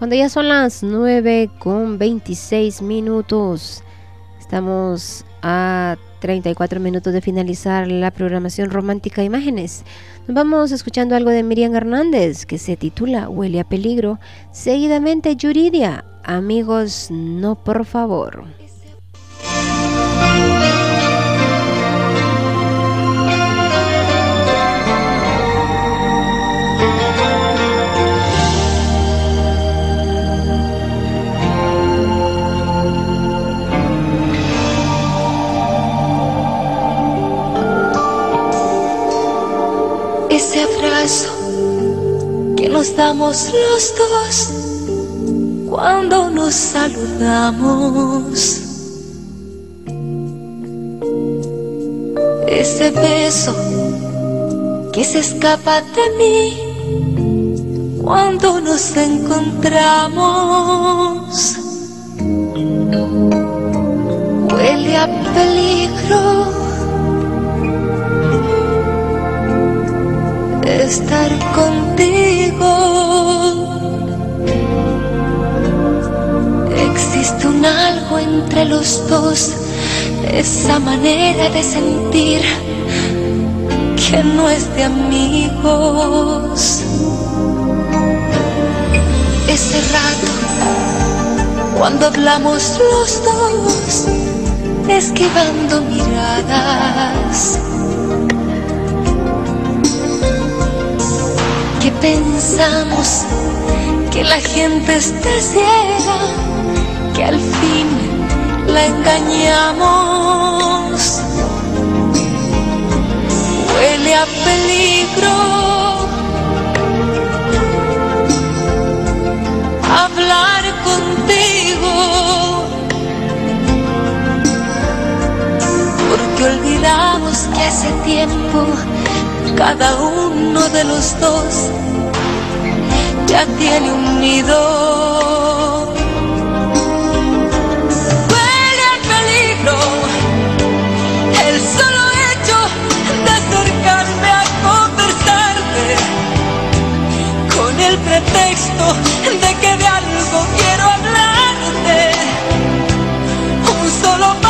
Cuando ya son las 9 con 26 minutos, estamos a 34 minutos de finalizar la programación romántica Imágenes. Nos vamos escuchando algo de Miriam Hernández que se titula Huele a peligro. Seguidamente Yuridia, amigos, no por favor. Abrazo que nos damos los dos cuando nos saludamos. Ese beso que se escapa de mí cuando nos encontramos. Huele a peligro. Estar contigo. Existe un algo entre los dos, esa manera de sentir que no es de amigos. Ese rato, cuando hablamos los dos, esquivando miradas. Pensamos que la gente está ciega, que al fin la engañamos. Huele a peligro hablar contigo, porque olvidamos que hace tiempo cada uno de los dos ya tiene un nido. Huele a peligro el solo hecho de acercarme a conversarte con el pretexto de que de algo quiero hablarte. Un solo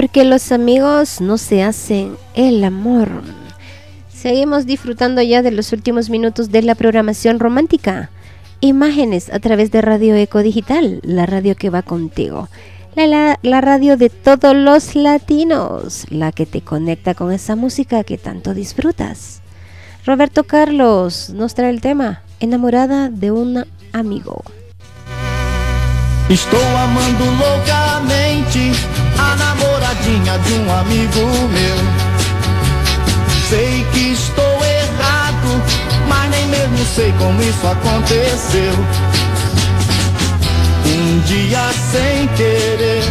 Porque los amigos no se hacen el amor. Seguimos disfrutando ya de los últimos minutos de la programación romántica. Imágenes a través de Radio Eco Digital, la radio que va contigo. La, la- radio de todos los latinos, la que te conecta con esa música que tanto disfrutas. Roberto Carlos nos trae el tema Enamorada de un amigo. Estou amando loucamente a namoradinha de um amigo meu. Sei que estou errado, mas nem mesmo sei como isso aconteceu. Um dia sem querer,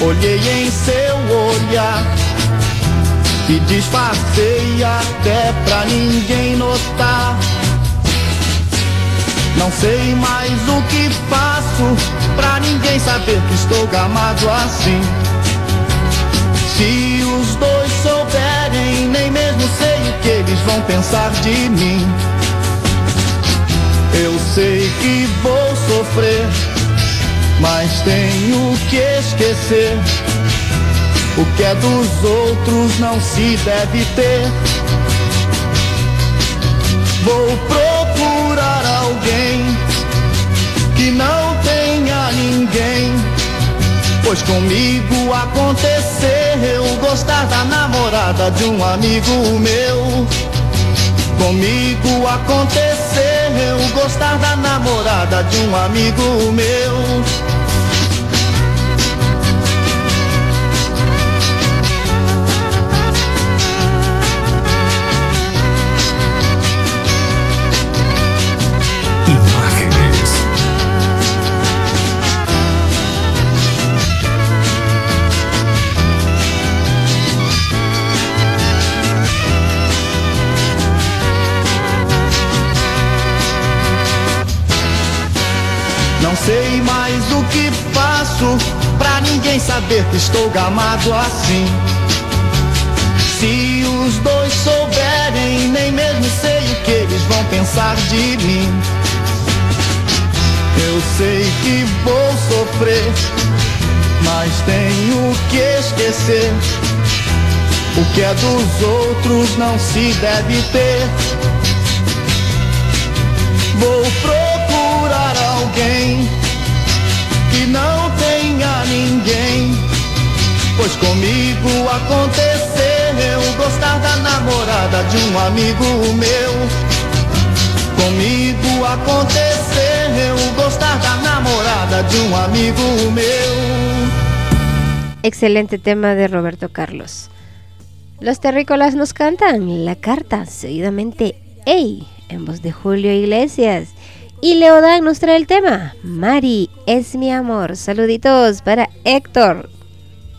olhei em seu olhar e disfarcei até pra ninguém notar. Não sei mais o que faço pra ninguém saber que estou gamado assim. Se os dois souberem, nem mesmo sei o que eles vão pensar de mim. Eu sei que vou sofrer, mas tenho que esquecer. O que é dos outros não se deve ter. Vou procurar alguém que não tenha ninguém. Pois comigo aconteceu gostar da namorada de um amigo meu. Comigo aconteceu gostar da namorada de um amigo meu. Saber que estou gamado assim. Se os dois souberem, nem mesmo sei o que eles vão pensar de mim. Eu sei que vou sofrer, mas tenho que esquecer. O que é dos outros não se deve ter. Vou procurar alguém que não ninguém. Pois comigo aconteceu gostar da namorada de um amigo meu. Comigo aconteceu gostar da namorada de um amigo meu. Excelente tema de Roberto Carlos. Los terrícolas nos cantan la carta, seguidamente Ey, en voz de Julio Iglesias. Y Leodan nos trae el tema, Mari es mi amor. Saluditos para Héctor.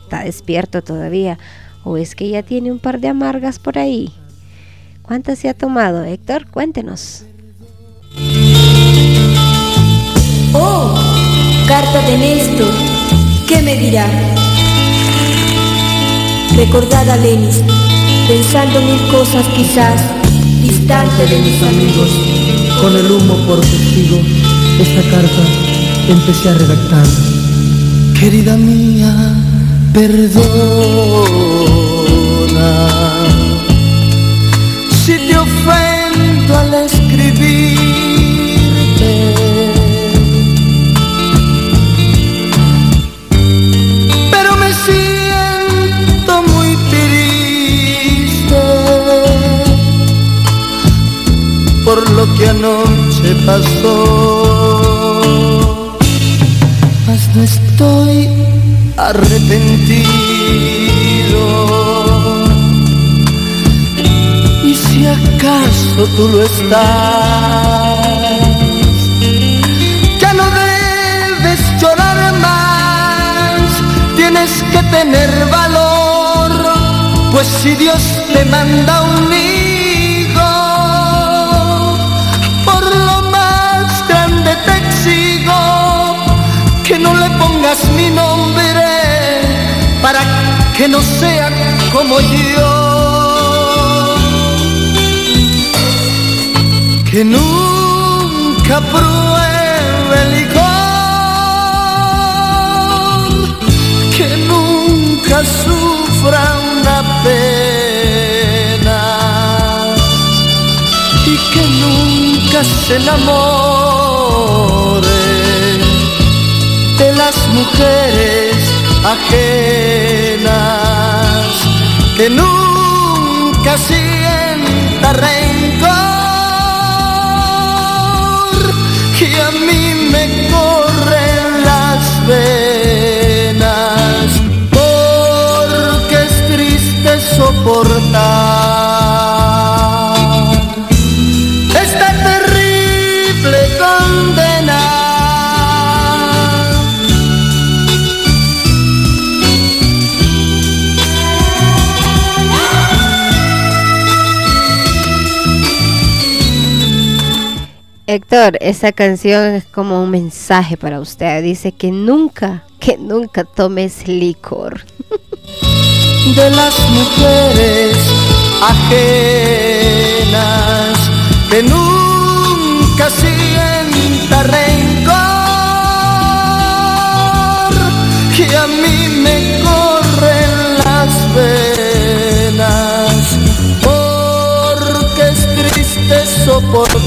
¿Está despierto todavía? ¿O es que ya tiene un par de amargas por ahí? ¿Cuántas se ha tomado, Héctor? Cuéntenos. Oh, carta de Néstor. ¿Qué me dirá? Recordad a Lenis, pensando mil cosas quizás, distante de mis amigos. Con el humo por testigo, esta carta empecé a redactar. Querida mía, perdona por lo que anoche pasó. Mas no estoy arrepentido. Y si acaso tú lo estás, ya no debes llorar más, tienes que tener valor, pues si Dios te manda un que no sea como yo. Que nunca pruebe el licor, que nunca sufra una pena. Y que nunca se enamore de las mujeres ajenas, que nunca sienta rencor y a mí me corren las venas, porque es triste soportar Héctor, esa canción es como un mensaje para usted. Dice que nunca, que nunca tomes licor. de las mujeres ajenas que nunca sienta rencor y a mí me corren las venas porque es triste soportar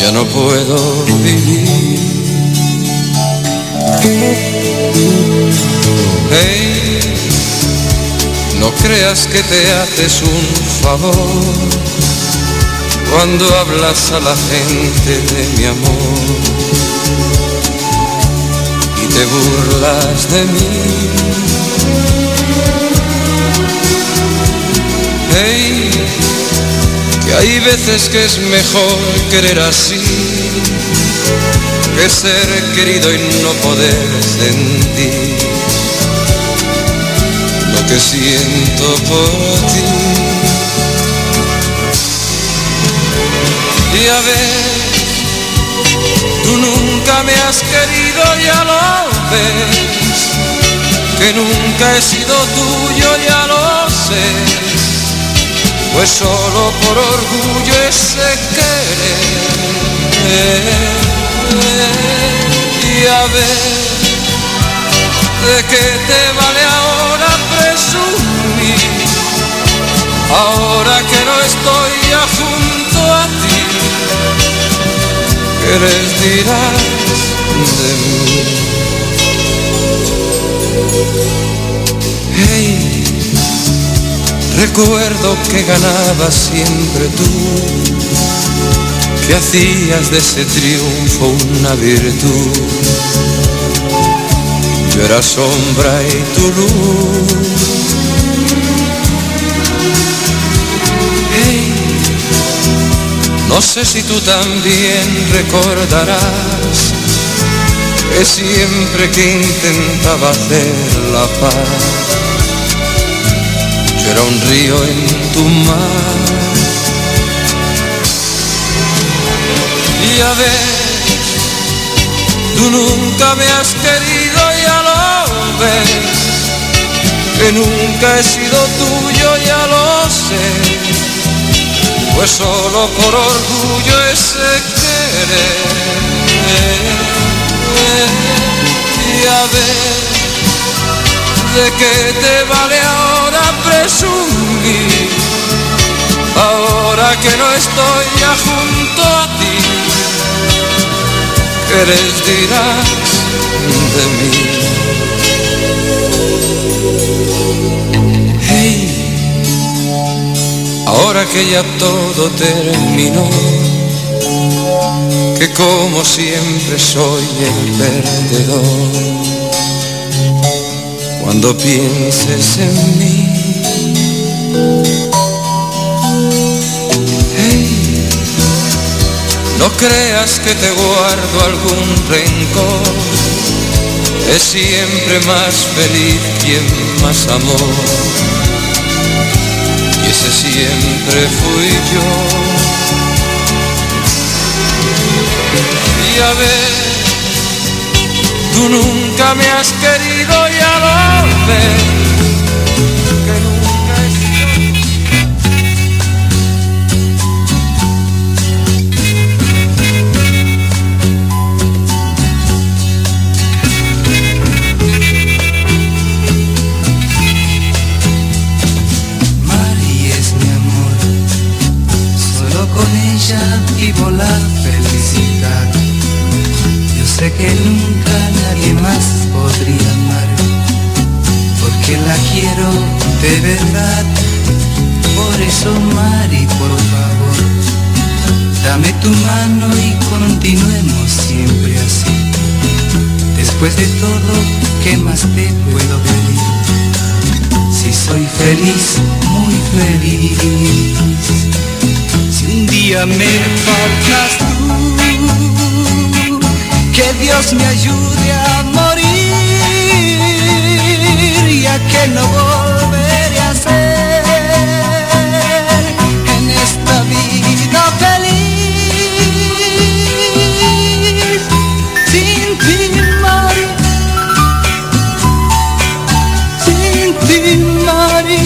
ya no puedo vivir. Hey, no creas que te haces un favor cuando hablas a la gente de mi amor y te burlas de mí. Hey, que hay veces que es mejor querer así que ser querido y no poder sentir lo que siento por ti. Y a ver, tú nunca me has querido, ya lo ves, que nunca he sido tuyo, ya lo sé, pues solo por orgullo ese querer y a ver de qué te vale ahora presumir ahora que no estoy ya junto a ti ¿qué les dirás de mí? Hey, recuerdo que ganabas siempre tú que hacías de ese triunfo una virtud. Yo era sombra y tu luz. Hey, no sé si tú también recordarás que siempre que intentaba hacer la paz, era un río en tu mar. Y a ver, tú nunca me has querido, ya lo ves, que nunca he sido tuyo, ya lo sé, pues solo por orgullo ese querer. Y a ver, ¿de qué te vale ahora presumir? Ahora que no estoy ya junto a ti ¿qué les dirás de mí? Hey, ahora que ya todo terminó, que como siempre soy el perdedor, cuando pienses en mí. No creas que te guardo algún rencor, es siempre más feliz quien más amó. Y ese siempre fui yo. Y a ver, tú nunca me has querido, ya lo ves. Que nunca nadie más podría amar, porque la quiero de verdad. Por eso, Mari, por favor, dame tu mano y continuemos siempre así. Después de todo, ¿qué más te puedo pedir? Si soy feliz, muy feliz. Si un día me faltas tú, que Dios me ayude a morir, ya que no volveré a ser en esta vida feliz. Sin ti, Mari, sin ti, Mari,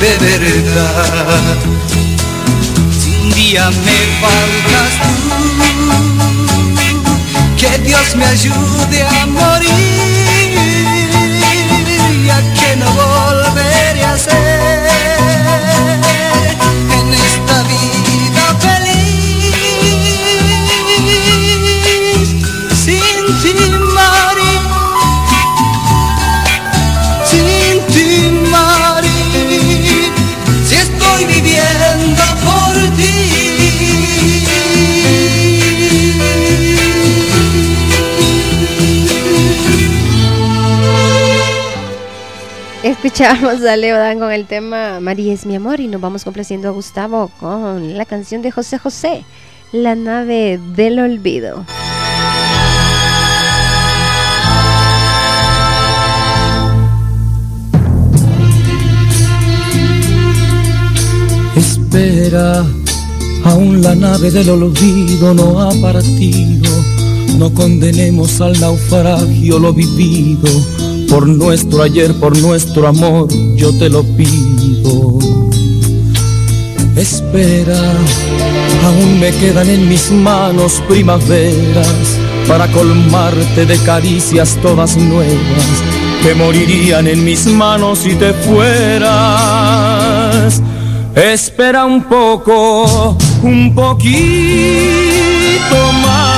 de verdad. Si día me faltas tú, que Dios me ayude a morir, ya que no volveré a ser en esta vida feliz sin ti Escuchamos a Leo Dan con el tema María es mi amor y nos vamos complaciendo a Gustavo con la canción de José José, La nave del olvido. Espera, aún la nave del olvido no ha partido. No condenemos al naufragio lo vivido. Por nuestro ayer, por nuestro amor, yo te lo pido. Espera, aún me quedan en mis manos primaveras para colmarte de caricias todas nuevas que morirían en mis manos si te fueras. Espera un poco, un poquito más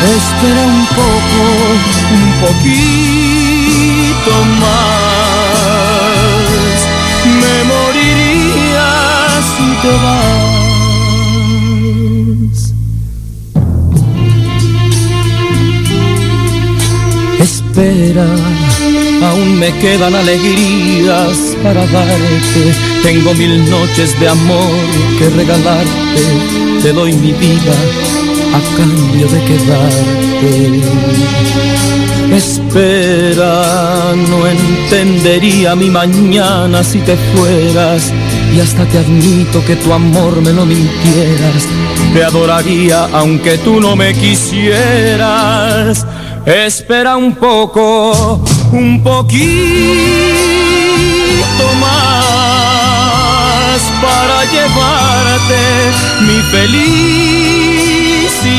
Espera un poco, un poquito más. Me moriría si te vas. Espera, aún me quedan alegrías para darte. Tengo mil noches de amor que regalarte. Te doy mi vida a cambio de quedarte. Espera, no entendería mi mañana si te fueras. Y hasta te admito que tu amor me lo mintieras. Te adoraría aunque tú no me quisieras. Espera un poco, un poquito más para llevarte mi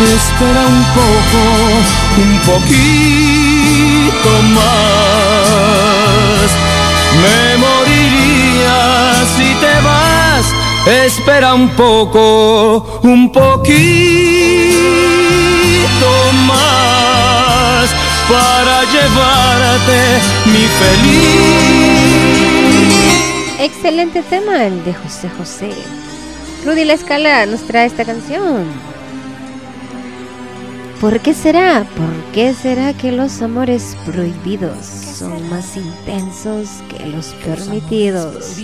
Espera un poco, un poquito más. Me moriría si te vas. Espera un poco, un poquito más para llevarte mi feliz. Excelente tema el de José José. Rudy La Escala nos trae esta canción. ¿Por qué será? ¿Por qué será que los amores prohibidos son más intensos que los permitidos?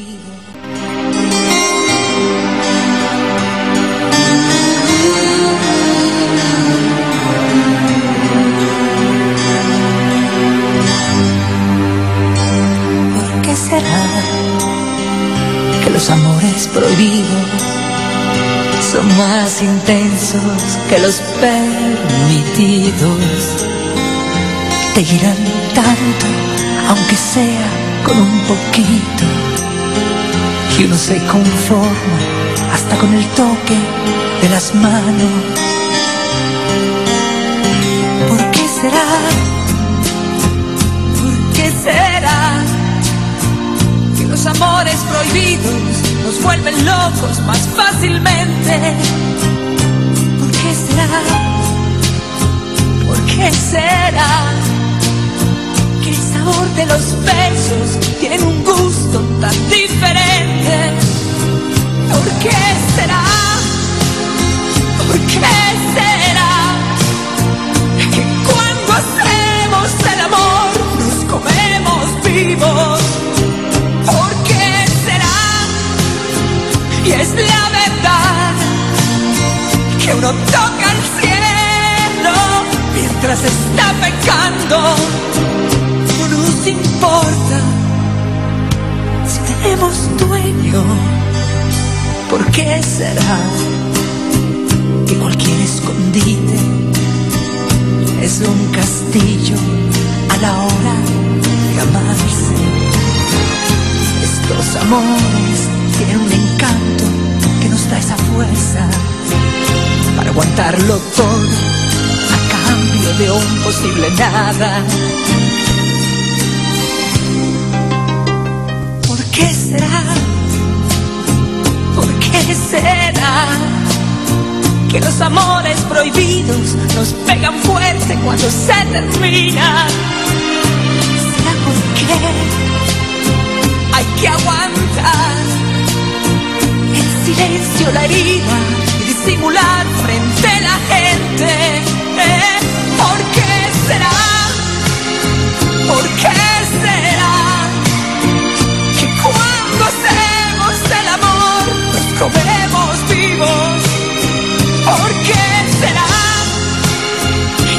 ¿Por qué será que los amores prohibidos son más intensos que los permitidos? Te irán tanto, aunque sea con un poquito, que uno se conforma hasta con el toque de las manos. ¿Por qué será? ¿Por qué será que los amores prohibidos nos vuelven locos más fácilmente? ¿Por qué será? ¿Por qué será? que el sabor de los besos tiene un gusto tan diferente. ¿Por qué será? ¿Por qué será? Que cuando hacemos el amor nos comemos vivos. Y es la verdad que uno toca el cielo mientras está pecando no nos importa si tenemos dueño. ¿Por qué será que cualquier escondite es un castillo a la hora de amarse? Estos amores tienen un encanto que nos da esa fuerza para aguantarlo todo a cambio de un posible nada. ¿Por qué será? ¿Por qué será? Que los amores prohibidos nos pegan fuerte cuando se terminan. ¿Será porque hay que aguantar silencio la herida y disimular frente a la gente? ¿Eh? ¿Por qué será? ¿Por qué será? que cuando hacemos el amor nos comemos vivos. ¿Por qué será?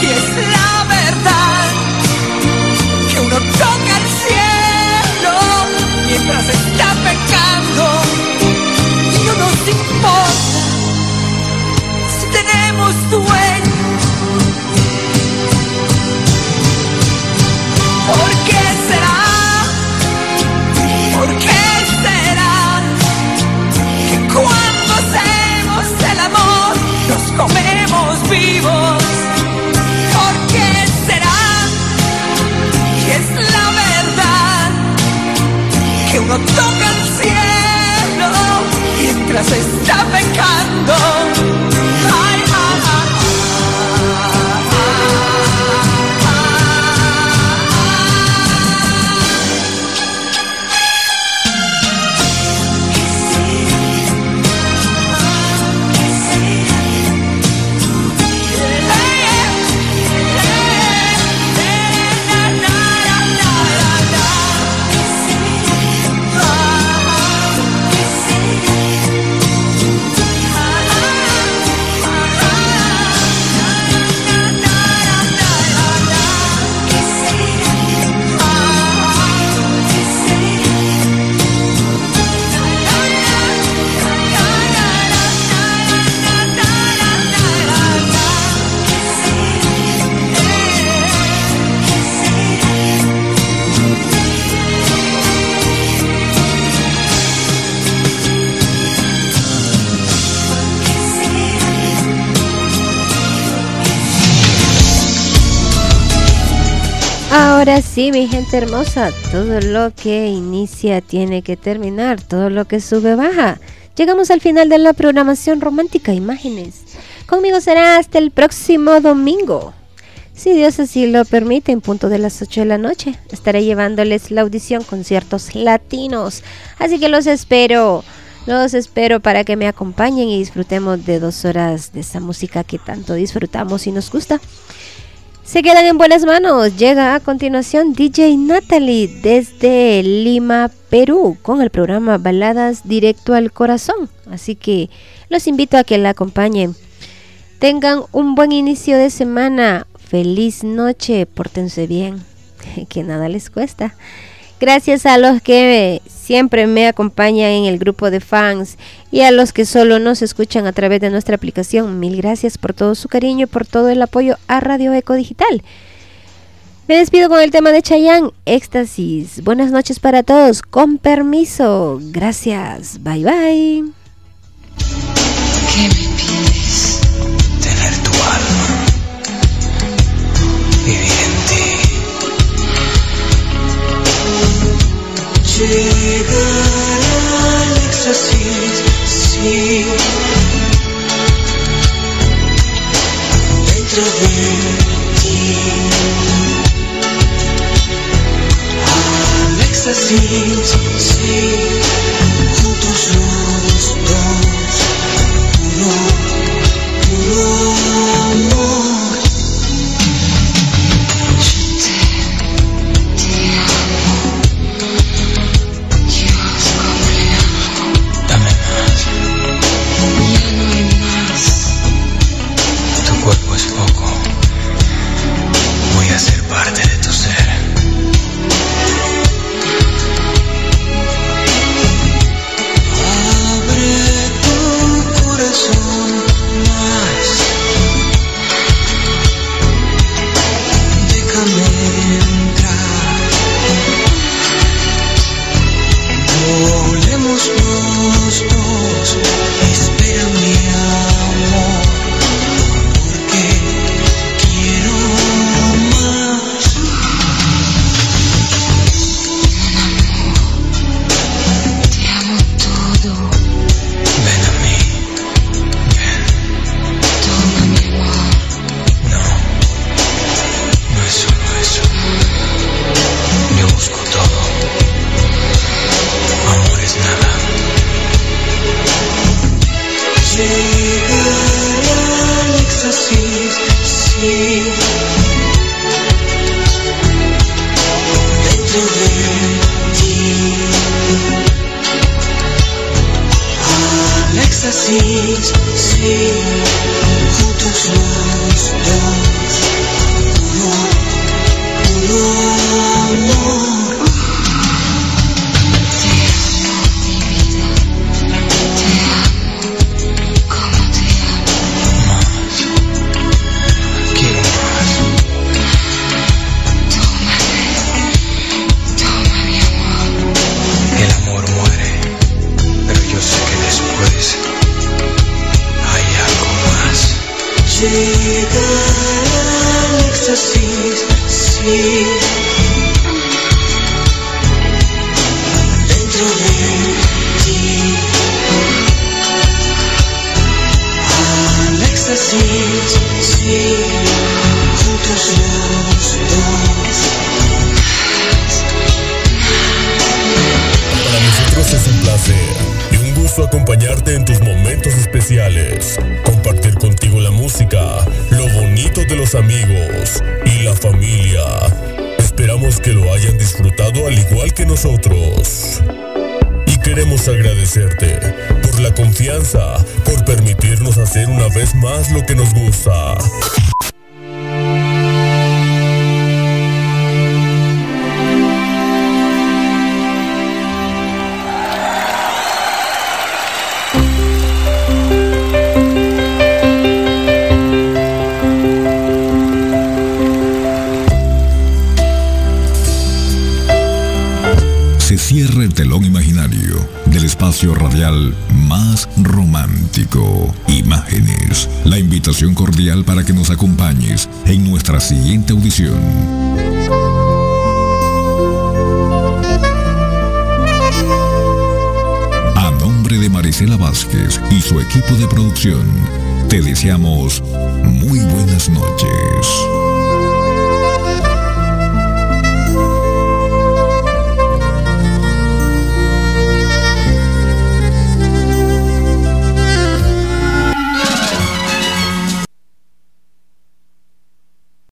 Y es la verdad que uno toca el cielo mientras está mi gente hermosa, todo lo que inicia tiene que terminar, todo lo que sube baja. Llegamos al final de la programación romántica Imágenes. Conmigo será hasta el próximo domingo. Si Dios así lo permite, en punto de las 8 de la noche, estaré llevándoles la audición conciertos latinos. Así que los espero, los espero para que me acompañen y disfrutemos de dos horas de esa música que tanto disfrutamos y nos gusta. Se quedan en buenas manos. Llega a continuación DJ Natalie desde Lima, Perú, con el programa Baladas Directo al Corazón. Así que los invito a que la acompañen. Tengan un buen inicio de semana. Feliz noche. Pórtense bien. Que nada les cuesta. Gracias a los que siempre me acompañan en el grupo de fans y a los que solo nos escuchan a través de nuestra aplicación. Mil gracias por todo su cariño y por todo el apoyo a Radio Eco Digital. Me despido con el tema de Chayán, Éxtasis. Buenas noches para todos, con permiso. Gracias, bye bye. ¿Qué me pides? Tener tu alma. llega el éxtasis, sí. Dentro de ti, al éxtasis, sí. Juntos los dos, puro, puro amor.